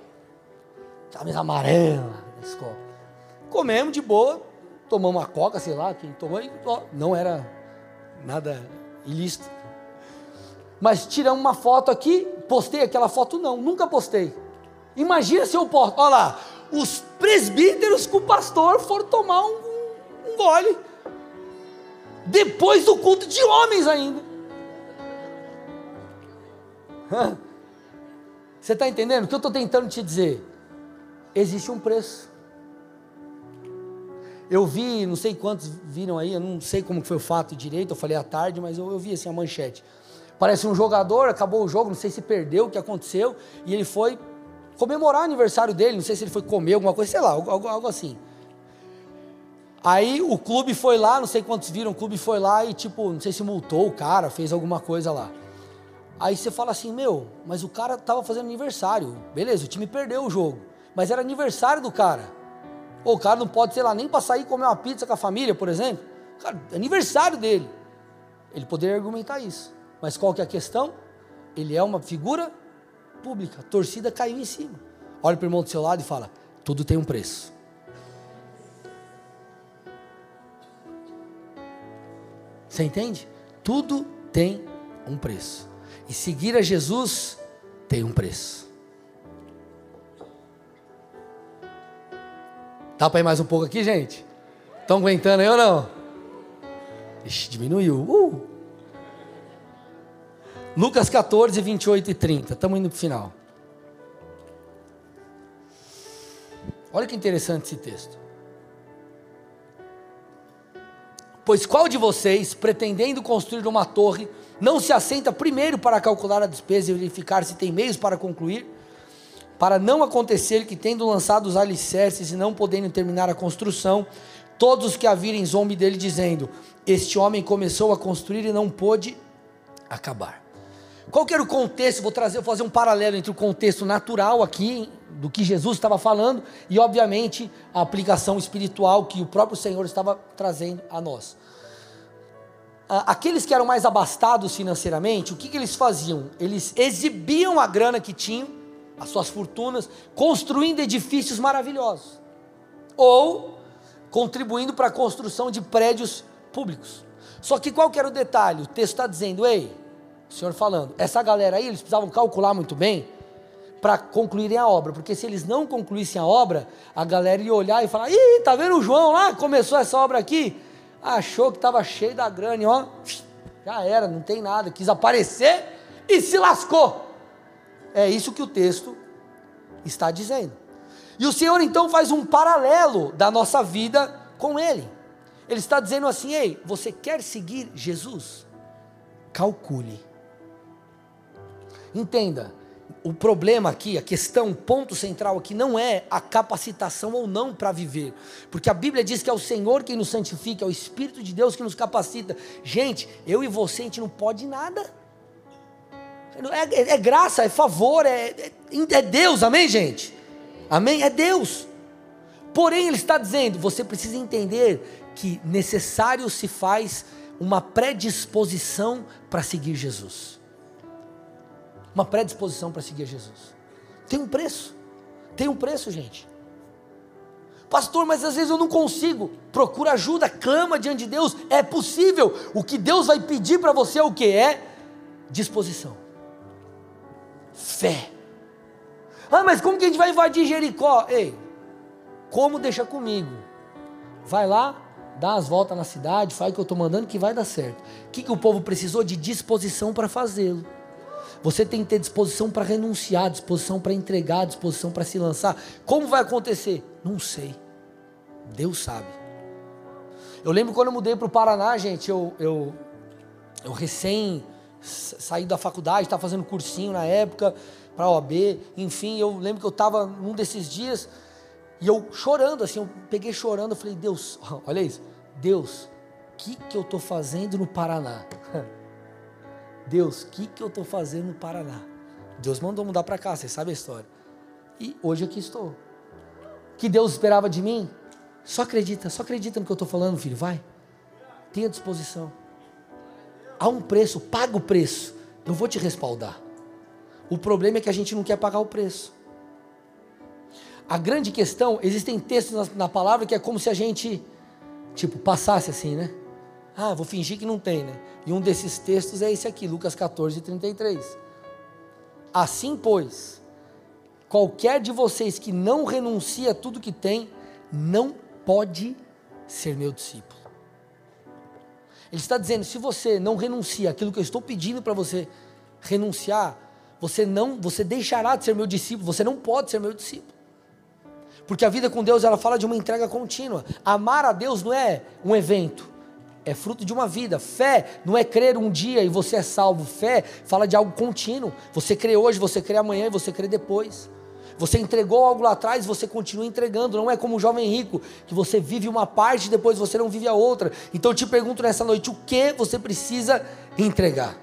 [SPEAKER 1] A mesa amarela da escola. Comemos de boa, tomamos uma coca, sei lá, quem tomou, e, ó, não era nada ilícito. Mas tiramos uma foto aqui, postei aquela foto, não, nunca postei. Imagina se eu posto, olha lá, os presbíteros com o pastor foram tomar um, um gole. Depois do culto de homens ainda. Você está entendendo? O que eu estou tentando te dizer? Existe um preço. Eu vi, não sei quantos viram aí, eu não sei como foi o fato direito, eu falei à tarde, mas eu, eu vi assim a manchete. Parece um jogador, acabou o jogo, não sei se perdeu, o que aconteceu, e ele foi comemorar o aniversário dele, não sei se ele foi comer alguma coisa, sei lá, algo, algo assim. Aí o clube foi lá, não sei quantos viram, o clube foi lá e tipo, não sei se multou o cara, fez alguma coisa lá. Aí você fala assim, meu, mas o cara tava fazendo aniversário. Beleza, o time perdeu o jogo. Mas era aniversário do cara. O cara não pode, sei lá, nem para sair comer uma pizza com a família, por exemplo. Cara, é aniversário dele. Ele poderia argumentar isso. Mas qual que é a questão? Ele é uma figura pública. A torcida caiu em cima. Olha para o irmão do seu lado e fala: tudo tem um preço. Você entende? Tudo tem um preço. E seguir a Jesus tem um preço. Dá para ir mais um pouco aqui, gente? Estão aguentando aí ou não? Ixi, diminuiu. Uh. Lucas 14, 28 e 30. Estamos indo para o final. Olha que interessante esse texto. Pois qual de vocês, pretendendo construir uma torre, não se assenta primeiro para calcular a despesa e verificar se tem meios para concluir? Para não acontecer que, tendo lançado os alicerces e não podendo terminar a construção, todos os que a virem zombe dele, dizendo: Este homem começou a construir e não pôde acabar. Qual que era o contexto? Vou trazer, vou fazer um paralelo entre o contexto natural aqui, do que Jesus estava falando, e obviamente a aplicação espiritual que o próprio Senhor estava trazendo a nós. Aqueles que eram mais abastados financeiramente, o que, que eles faziam? Eles exibiam a grana que tinham, as suas fortunas, construindo edifícios maravilhosos. Ou contribuindo para a construção de prédios públicos. Só que qual que era o detalhe? O texto está dizendo, ei, o senhor falando, essa galera aí, eles precisavam calcular muito bem para concluírem a obra, porque se eles não concluíssem a obra, a galera ia olhar e falar, ih, tá vendo o João lá, começou essa obra aqui, achou que estava cheio da grana, e ó, já era, não tem nada, quis aparecer e se lascou. É isso que o texto está dizendo. E o Senhor então faz um paralelo da nossa vida com Ele. Ele está dizendo assim: ei, você quer seguir Jesus? Calcule. Entenda, o problema aqui, a questão, o ponto central aqui não é a capacitação ou não para viver, porque a Bíblia diz que é o Senhor quem nos santifica, é o Espírito de Deus que nos capacita. Gente, eu e você, a gente não pode nada. É, é, é graça, é favor, é, é, é Deus, amém, gente? Amém? É Deus. Porém, Ele está dizendo: você precisa entender que necessário se faz uma predisposição para seguir Jesus. Uma predisposição para seguir Jesus. Tem um preço. Tem um preço, gente. Pastor, mas às vezes eu não consigo. Procura ajuda, clama diante de Deus. É possível. O que Deus vai pedir para você é o que? É disposição. Fé. Ah, mas como que a gente vai invadir Jericó? Ei, como deixa comigo? Vai lá, dá as voltas na cidade, faz o que eu estou mandando que vai dar certo. O que, que o povo precisou? De disposição para fazê-lo. Você tem que ter disposição para renunciar, disposição para entregar, disposição para se lançar. Como vai acontecer? Não sei. Deus sabe. Eu lembro quando eu mudei para o Paraná, gente, eu, eu, eu recém saí da faculdade, estava fazendo cursinho na época para a OAB, enfim, eu lembro que eu estava num desses dias e eu chorando, assim, eu peguei chorando, eu falei, Deus, olha isso, Deus, o que, que eu estou fazendo no Paraná? Deus, o que, que eu estou fazendo no Paraná? Deus mandou mudar para cá, você sabe a história. E hoje aqui estou. Que Deus esperava de mim? Só acredita, só acredita no que eu estou falando, filho, vai. Tenha disposição há um preço, paga o preço. Eu vou te respaldar. O problema é que a gente não quer pagar o preço. A grande questão, existem textos na, na, palavra que é como se a gente, tipo, passasse assim, né? Ah, vou fingir que não tem, né? E um desses textos é esse aqui, Lucas 14, 33. Assim, pois, qualquer de vocês que não renuncia a tudo que tem, não pode ser meu discípulo. Ele está dizendo: se você não renuncia aquilo que eu estou pedindo para você renunciar, você não, você deixará de ser meu discípulo, você não pode ser meu discípulo. Porque a vida com Deus, ela fala de uma entrega contínua. Amar a Deus não é um evento, é fruto de uma vida. Fé não é crer um dia e você é salvo. Fé fala de algo contínuo. Você crê hoje, você crê amanhã e você crê depois. Você entregou algo lá atrás, você continua entregando. Não é como o jovem rico, que você vive uma parte e depois você não vive a outra. Então eu te pergunto nessa noite: o que você precisa entregar?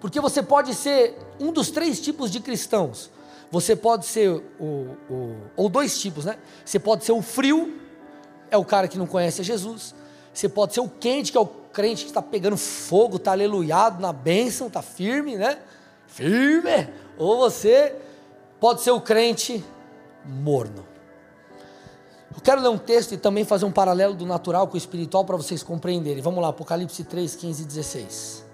[SPEAKER 1] Porque você pode ser um dos três tipos de cristãos. Você pode ser o, o, ou dois tipos, né? Você pode ser o frio, é o cara que não conhece Jesus. Você pode ser o quente, que é o crente que está pegando fogo, está aleluiado na bênção, está firme, né? firme, ou você pode ser o crente morno. Eu quero ler um texto e também fazer um paralelo do natural com o espiritual para vocês compreenderem. Vamos lá, Apocalipse 3, 15 e 16.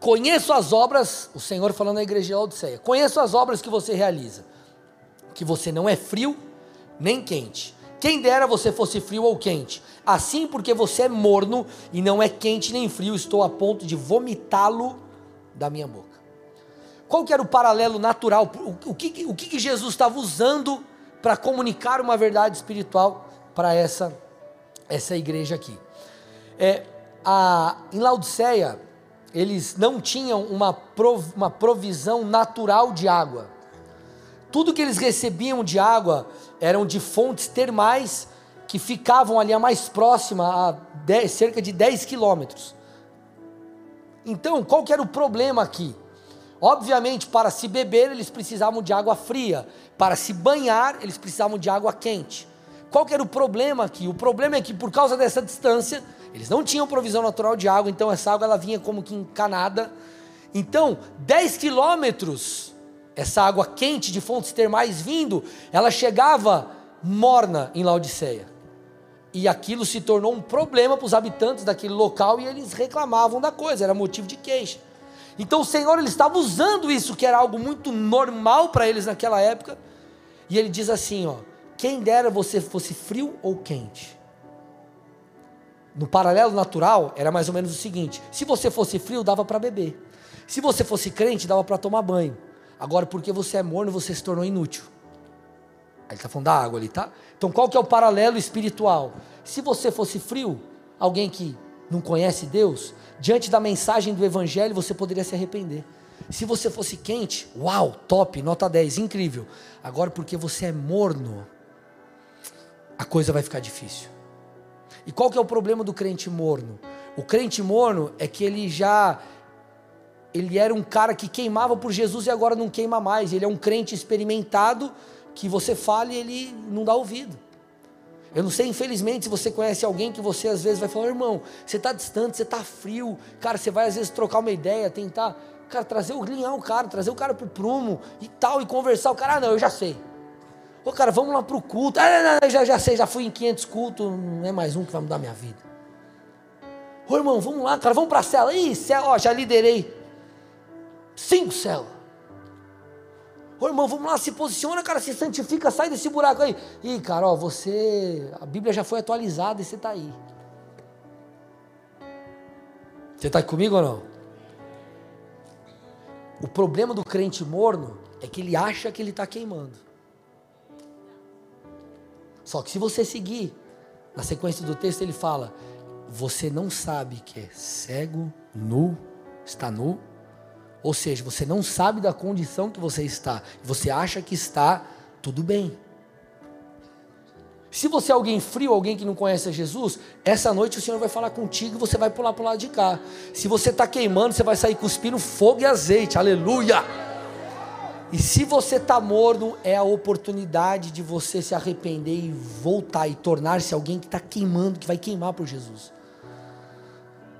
[SPEAKER 1] Conheço as obras, o Senhor falando na igreja de Laodiceia, conheço as obras que você realiza, que você não é frio nem quente. Quem dera você fosse frio ou quente. Assim, porque você é morno e não é quente nem frio, estou a ponto de vomitá-lo da minha boca. Qual que era o paralelo natural? O, que, o que Jesus estava usando para comunicar uma verdade espiritual para essa, essa igreja aqui? É, a, em Laodiceia, eles não tinham uma, prov, uma provisão natural de água. Tudo que eles recebiam de água eram de fontes termais que ficavam ali a mais próxima, a 10, cerca de 10 quilômetros. Então, qual que era o problema aqui? Obviamente, para se beber, eles precisavam de água fria. Para se banhar, eles precisavam de água quente. Qual que era o problema aqui? O problema é que, por causa dessa distância, eles não tinham provisão natural de água, então essa água ela vinha como que encanada. Então, 10 quilômetros essa água quente de fontes termais vindo, ela chegava morna em Laodiceia. E aquilo se tornou um problema para os habitantes daquele local e eles reclamavam da coisa, era motivo de queixa. Então o Senhor ele estava usando isso, que era algo muito normal para eles naquela época, e ele diz assim: ó, quem dera você fosse frio ou quente. No paralelo natural, era mais ou menos o seguinte: se você fosse frio, dava para beber. Se você fosse crente, dava para tomar banho. Agora, porque você é morno, você se tornou inútil. Ele está falando da água ali, tá? Então, qual que é o paralelo espiritual? Se você fosse frio, alguém que não conhece Deus, diante da mensagem do Evangelho, você poderia se arrepender. Se você fosse quente, uau, top, nota 10, incrível. Agora, porque você é morno, a coisa vai ficar difícil. E qual que é o problema do crente morno? O crente morno é que ele já ele era um cara que queimava por Jesus e agora não queima mais. Ele é um crente experimentado que você fala e ele não dá ouvido. Eu não sei, infelizmente, se você conhece alguém que você às vezes vai falar, irmão, você está distante, você está frio, cara, você vai às vezes trocar uma ideia, tentar, cara, trazer o linhar o cara, trazer o cara pro prumo e tal, e conversar, o cara, ah, não, eu já sei. Ô cara, vamos lá pro culto. Ah, não, não, já, já sei, já fui em 500 cultos, não é mais um que vai mudar minha vida. Ô irmão, vamos lá, cara, vamos pra cela. Ih, cela, ó, já liderei cinco celas. Ô irmão, vamos lá, se posiciona, cara, se santifica, sai desse buraco aí. Ih, cara, ó, você, a Bíblia já foi atualizada e você está aí. Você está comigo ou não? O problema do crente morno é que ele acha que ele está queimando. Só que se você seguir, na sequência do texto ele fala: Você não sabe que é cego, nu, está nu. Ou seja, você não sabe da condição que você está. Você acha que está tudo bem. Se você é alguém frio, alguém que não conhece Jesus, essa noite o Senhor vai falar contigo e você vai pular para o lado de cá. Se você está queimando, você vai sair cuspindo fogo e azeite. Aleluia! E se você está morno, é a oportunidade de você se arrepender e voltar e tornar-se alguém que está queimando, que vai queimar por Jesus.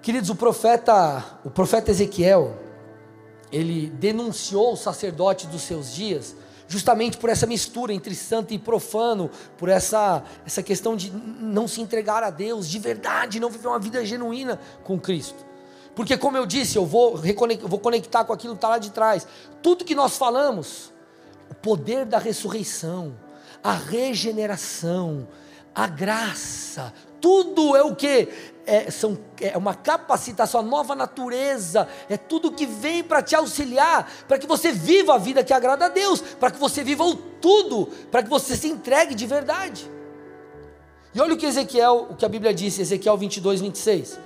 [SPEAKER 1] Queridos, o profeta, o profeta Ezequiel, ele denunciou o sacerdote dos seus dias, justamente por essa mistura entre santo e profano, por essa, essa questão de não se entregar a Deus de verdade, não viver uma vida genuína com Cristo. Porque, como eu disse, eu vou, vou conectar com aquilo que está lá de trás. Tudo que nós falamos, o poder da ressurreição, a regeneração, a graça, tudo é o que? É, são, é uma capacitação, a nova natureza, é tudo que vem para te auxiliar, para que você viva a vida que agrada a Deus, para que você viva o tudo, para que você se entregue de verdade. E olha o que Ezequiel, o que a Bíblia disse, Ezequiel 22, 26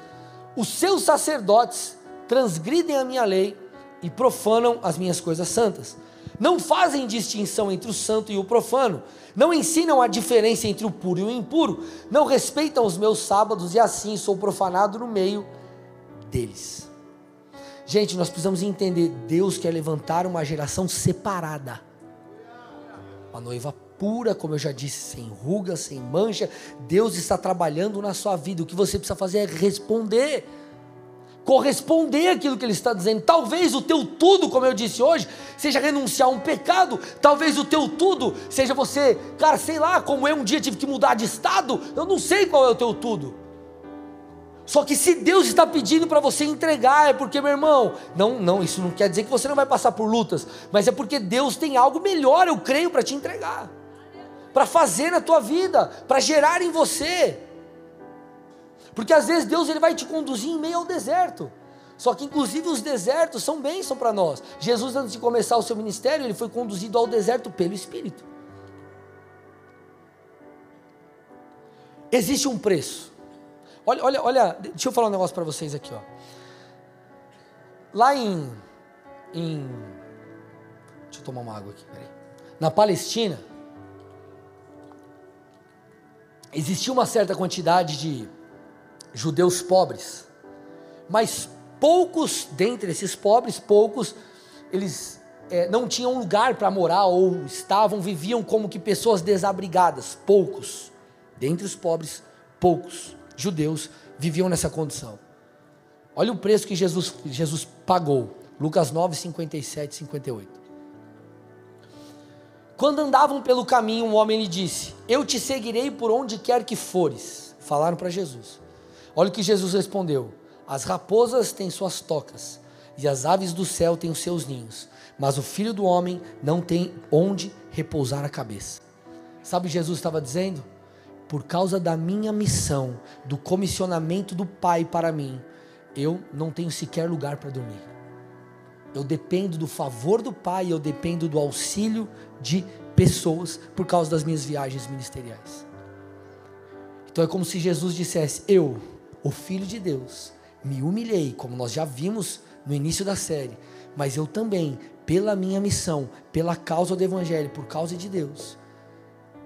[SPEAKER 1] os seus sacerdotes transgridem a minha lei e profanam as minhas coisas santas. Não fazem distinção entre o santo e o profano, não ensinam a diferença entre o puro e o impuro, não respeitam os meus sábados e assim sou profanado no meio deles. Gente, nós precisamos entender: Deus quer levantar uma geração separada, uma noiva pura, como eu já disse, sem ruga, sem mancha. Deus está trabalhando na sua vida. O que você precisa fazer é responder. Corresponder aquilo que Ele está dizendo. Talvez o teu tudo, como eu disse hoje, seja renunciar a um pecado. Talvez o teu tudo seja você, cara, sei lá, como eu um dia tive que mudar de estado. Eu não sei qual é o teu tudo. Só que se Deus está pedindo para você entregar, é porque, meu irmão, não, não, isso não quer dizer que você não vai passar por lutas, mas é porque Deus tem algo melhor, eu creio, para te entregar para fazer na tua vida, para gerar em você. Porque às vezes Deus ele vai te conduzir em meio ao deserto. Só que inclusive os desertos são bênção para nós. Jesus antes de começar o seu ministério, ele foi conduzido ao deserto pelo Espírito. Existe um preço. Olha, olha, olha, deixa eu falar um negócio para vocês aqui, ó. Lá em, em Deixa eu tomar uma água aqui, peraí. Na Palestina, existia uma certa quantidade de judeus pobres, mas poucos dentre esses pobres, poucos, eles é, não tinham lugar para morar ou estavam, viviam como que pessoas desabrigadas, poucos. Dentre os pobres, poucos judeus viviam nessa condição. Olha o preço que Jesus, Jesus pagou. Lucas 9, 57 58. Quando andavam pelo caminho, um homem lhe disse: Eu te seguirei por onde quer que fores. Falaram para Jesus. Olha o que Jesus respondeu: As raposas têm suas tocas, e as aves do céu têm os seus ninhos, mas o filho do homem não tem onde repousar a cabeça. Sabe o que Jesus estava dizendo? Por causa da minha missão, do comissionamento do Pai para mim, eu não tenho sequer lugar para dormir. Eu dependo do favor do Pai, eu dependo do auxílio de pessoas por causa das minhas viagens ministeriais. Então é como se Jesus dissesse: Eu, o Filho de Deus, me humilhei, como nós já vimos no início da série, mas eu também, pela minha missão, pela causa do Evangelho, por causa de Deus,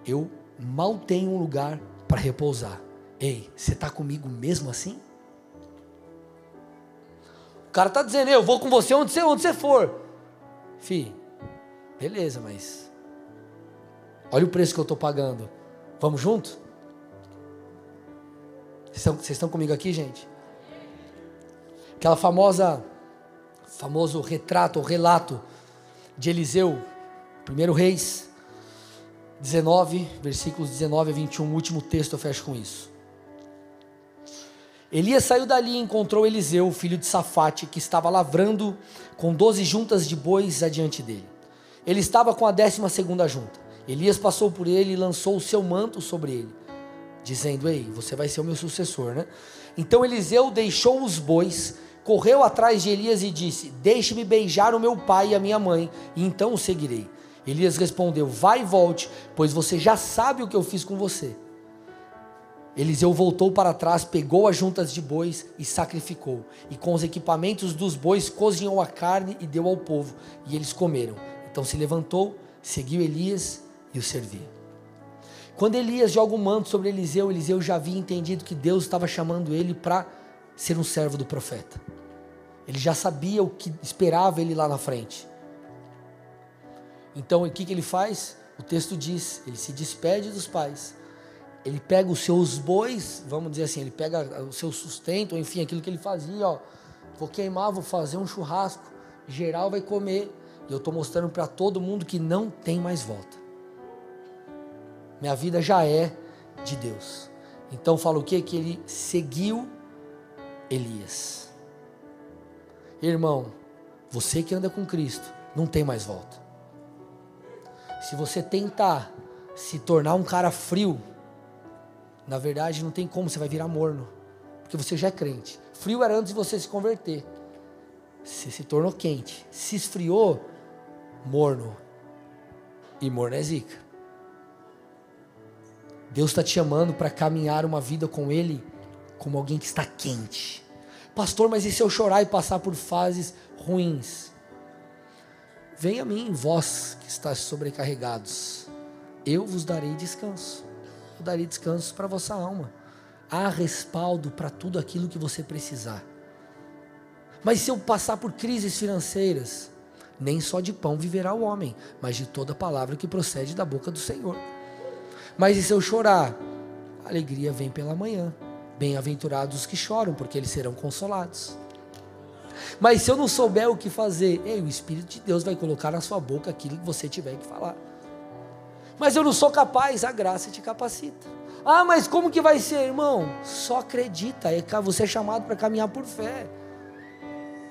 [SPEAKER 1] eu mal tenho um lugar para repousar. Ei, você está comigo mesmo assim? O cara está dizendo, eu vou com você onde você, onde você for. Fi, beleza, mas olha o preço que eu estou pagando. Vamos junto? Vocês estão, vocês estão comigo aqui, gente? Aquela famosa, famoso retrato relato de Eliseu, primeiro Reis 19, versículos 19 a 21, o último texto eu fecho com isso. Elias saiu dali e encontrou Eliseu, filho de Safate, que estava lavrando com doze juntas de bois adiante dele. Ele estava com a décima segunda junta. Elias passou por ele e lançou o seu manto sobre ele, dizendo: Ei, você vai ser o meu sucessor, né? Então Eliseu deixou os bois, correu atrás de Elias e disse: Deixe-me beijar o meu pai e a minha mãe, e então o seguirei. Elias respondeu: Vai e volte, pois você já sabe o que eu fiz com você. Eliseu voltou para trás, pegou as juntas de bois e sacrificou. E com os equipamentos dos bois cozinhou a carne e deu ao povo, e eles comeram. Então se levantou, seguiu Elias e o serviu. Quando Elias joga o manto sobre Eliseu, Eliseu já havia entendido que Deus estava chamando ele para ser um servo do profeta. Ele já sabia o que esperava ele lá na frente. Então o que, que ele faz? O texto diz: ele se despede dos pais ele pega os seus bois, vamos dizer assim, ele pega o seu sustento, enfim, aquilo que ele fazia, ó, vou queimar, vou fazer um churrasco, geral vai comer, e eu estou mostrando para todo mundo que não tem mais volta. Minha vida já é de Deus. Então fala o que? Que ele seguiu Elias. Irmão, você que anda com Cristo, não tem mais volta. Se você tentar se tornar um cara frio, na verdade, não tem como, você vai virar morno. Porque você já é crente. Frio era antes de você se converter. Você se tornou quente. Se esfriou, morno. E morno é zica. Deus está te chamando para caminhar uma vida com Ele como alguém que está quente. Pastor, mas e se eu chorar e passar por fases ruins? Venha a mim, vós que estáis sobrecarregados, eu vos darei descanso eu darei descanso para a vossa alma. Há respaldo para tudo aquilo que você precisar. Mas se eu passar por crises financeiras, nem só de pão viverá o homem, mas de toda palavra que procede da boca do Senhor. Mas e se eu chorar? A alegria vem pela manhã. Bem-aventurados os que choram, porque eles serão consolados. Mas se eu não souber o que fazer, ei, o Espírito de Deus vai colocar na sua boca aquilo que você tiver que falar. Mas eu não sou capaz, a graça te capacita. Ah, mas como que vai ser, irmão? Só acredita, é você é chamado para caminhar por fé.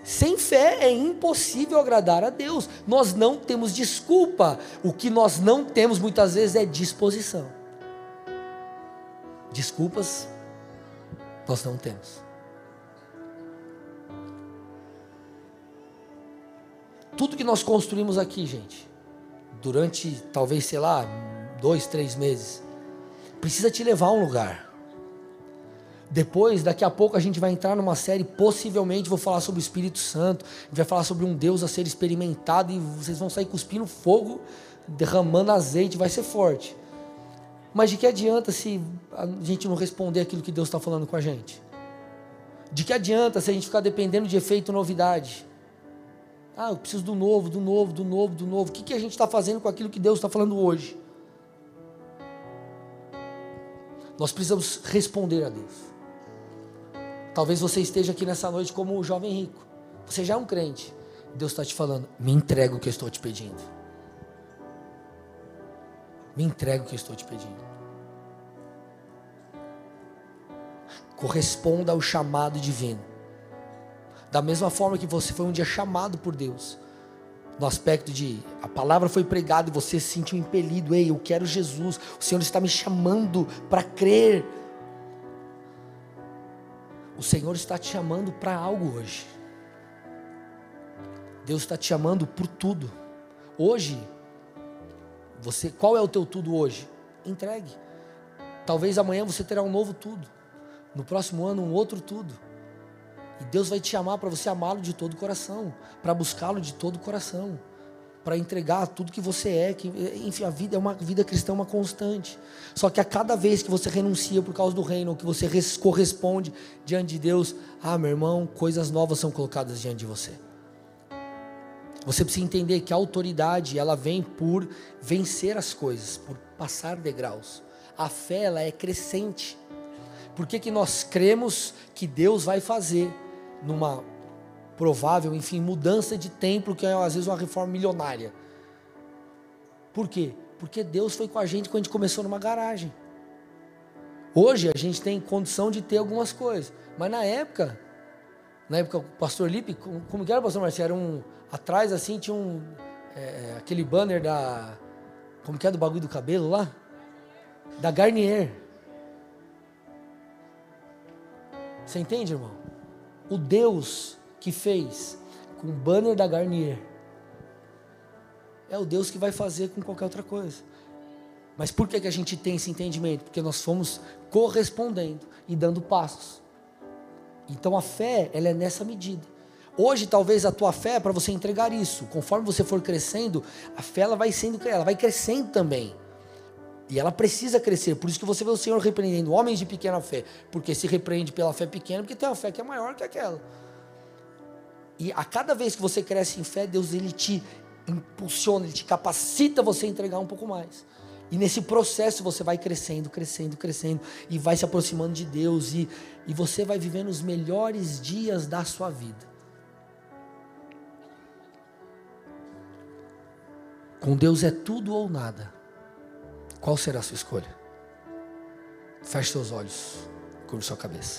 [SPEAKER 1] Sem fé é impossível agradar a Deus. Nós não temos desculpa. O que nós não temos muitas vezes é disposição. Desculpas nós não temos. Tudo que nós construímos aqui, gente, durante talvez, sei lá, dois, três meses, precisa te levar a um lugar. Depois, daqui a pouco, a gente vai entrar numa série, possivelmente vou falar sobre o Espírito Santo, vai falar sobre um Deus a ser experimentado e vocês vão sair cuspindo fogo, derramando azeite, vai ser forte. Mas de que adianta se a gente não responder aquilo que Deus está falando com a gente? De que adianta se a gente ficar dependendo de efeito novidade? Ah, eu preciso do novo, do novo, do novo, do novo. O que, que a gente está fazendo com aquilo que Deus está falando hoje? Nós precisamos responder a Deus. Talvez você esteja aqui nessa noite como o jovem rico. Você já é um crente. Deus está te falando: me entrega o que eu estou te pedindo. Me entrega o que eu estou te pedindo. Corresponda ao chamado divino. Da mesma forma que você foi um dia chamado por Deus, no aspecto de a palavra foi pregada e você se sentiu impelido, ei, eu quero Jesus, o Senhor está me chamando para crer. O Senhor está te chamando para algo hoje. Deus está te chamando por tudo. Hoje, você, qual é o teu tudo hoje? Entregue. Talvez amanhã você terá um novo tudo. No próximo ano um outro tudo. E Deus vai te chamar para você amá-lo de todo o coração, para buscá-lo de todo o coração, para entregar tudo que você é, que, enfim, a vida é uma vida cristã uma constante. Só que a cada vez que você renuncia por causa do reino, ou que você corresponde diante de Deus, ah, meu irmão, coisas novas são colocadas diante de você. Você precisa entender que a autoridade, ela vem por vencer as coisas, por passar degraus. A fé, ela é crescente. Por que, que nós cremos que Deus vai fazer? numa provável, enfim, mudança de templo, que é às vezes uma reforma milionária. Por quê? Porque Deus foi com a gente quando a gente começou numa garagem. Hoje a gente tem condição de ter algumas coisas, mas na época, na época o pastor Lipe, como, como que era, pastor Marcelo? Era um, atrás assim tinha um, é, aquele banner da, como que é do bagulho do cabelo lá? Da Garnier. Você entende, irmão? o Deus que fez com o banner da Garnier é o Deus que vai fazer com qualquer outra coisa. Mas por que, que a gente tem esse entendimento? Porque nós fomos correspondendo e dando passos. Então a fé, ela é nessa medida. Hoje talvez a tua fé é para você entregar isso. Conforme você for crescendo, a fé ela vai sendo, ela vai crescendo também. E ela precisa crescer. Por isso que você vê o Senhor repreendendo homens de pequena fé. Porque se repreende pela fé pequena, porque tem uma fé que é maior que aquela. E a cada vez que você cresce em fé, Deus ele te impulsiona, ele te capacita você a entregar um pouco mais. E nesse processo você vai crescendo, crescendo, crescendo e vai se aproximando de Deus e, e você vai vivendo os melhores dias da sua vida. Com Deus é tudo ou nada. Qual será a sua escolha? Feche seus olhos, curva sua cabeça.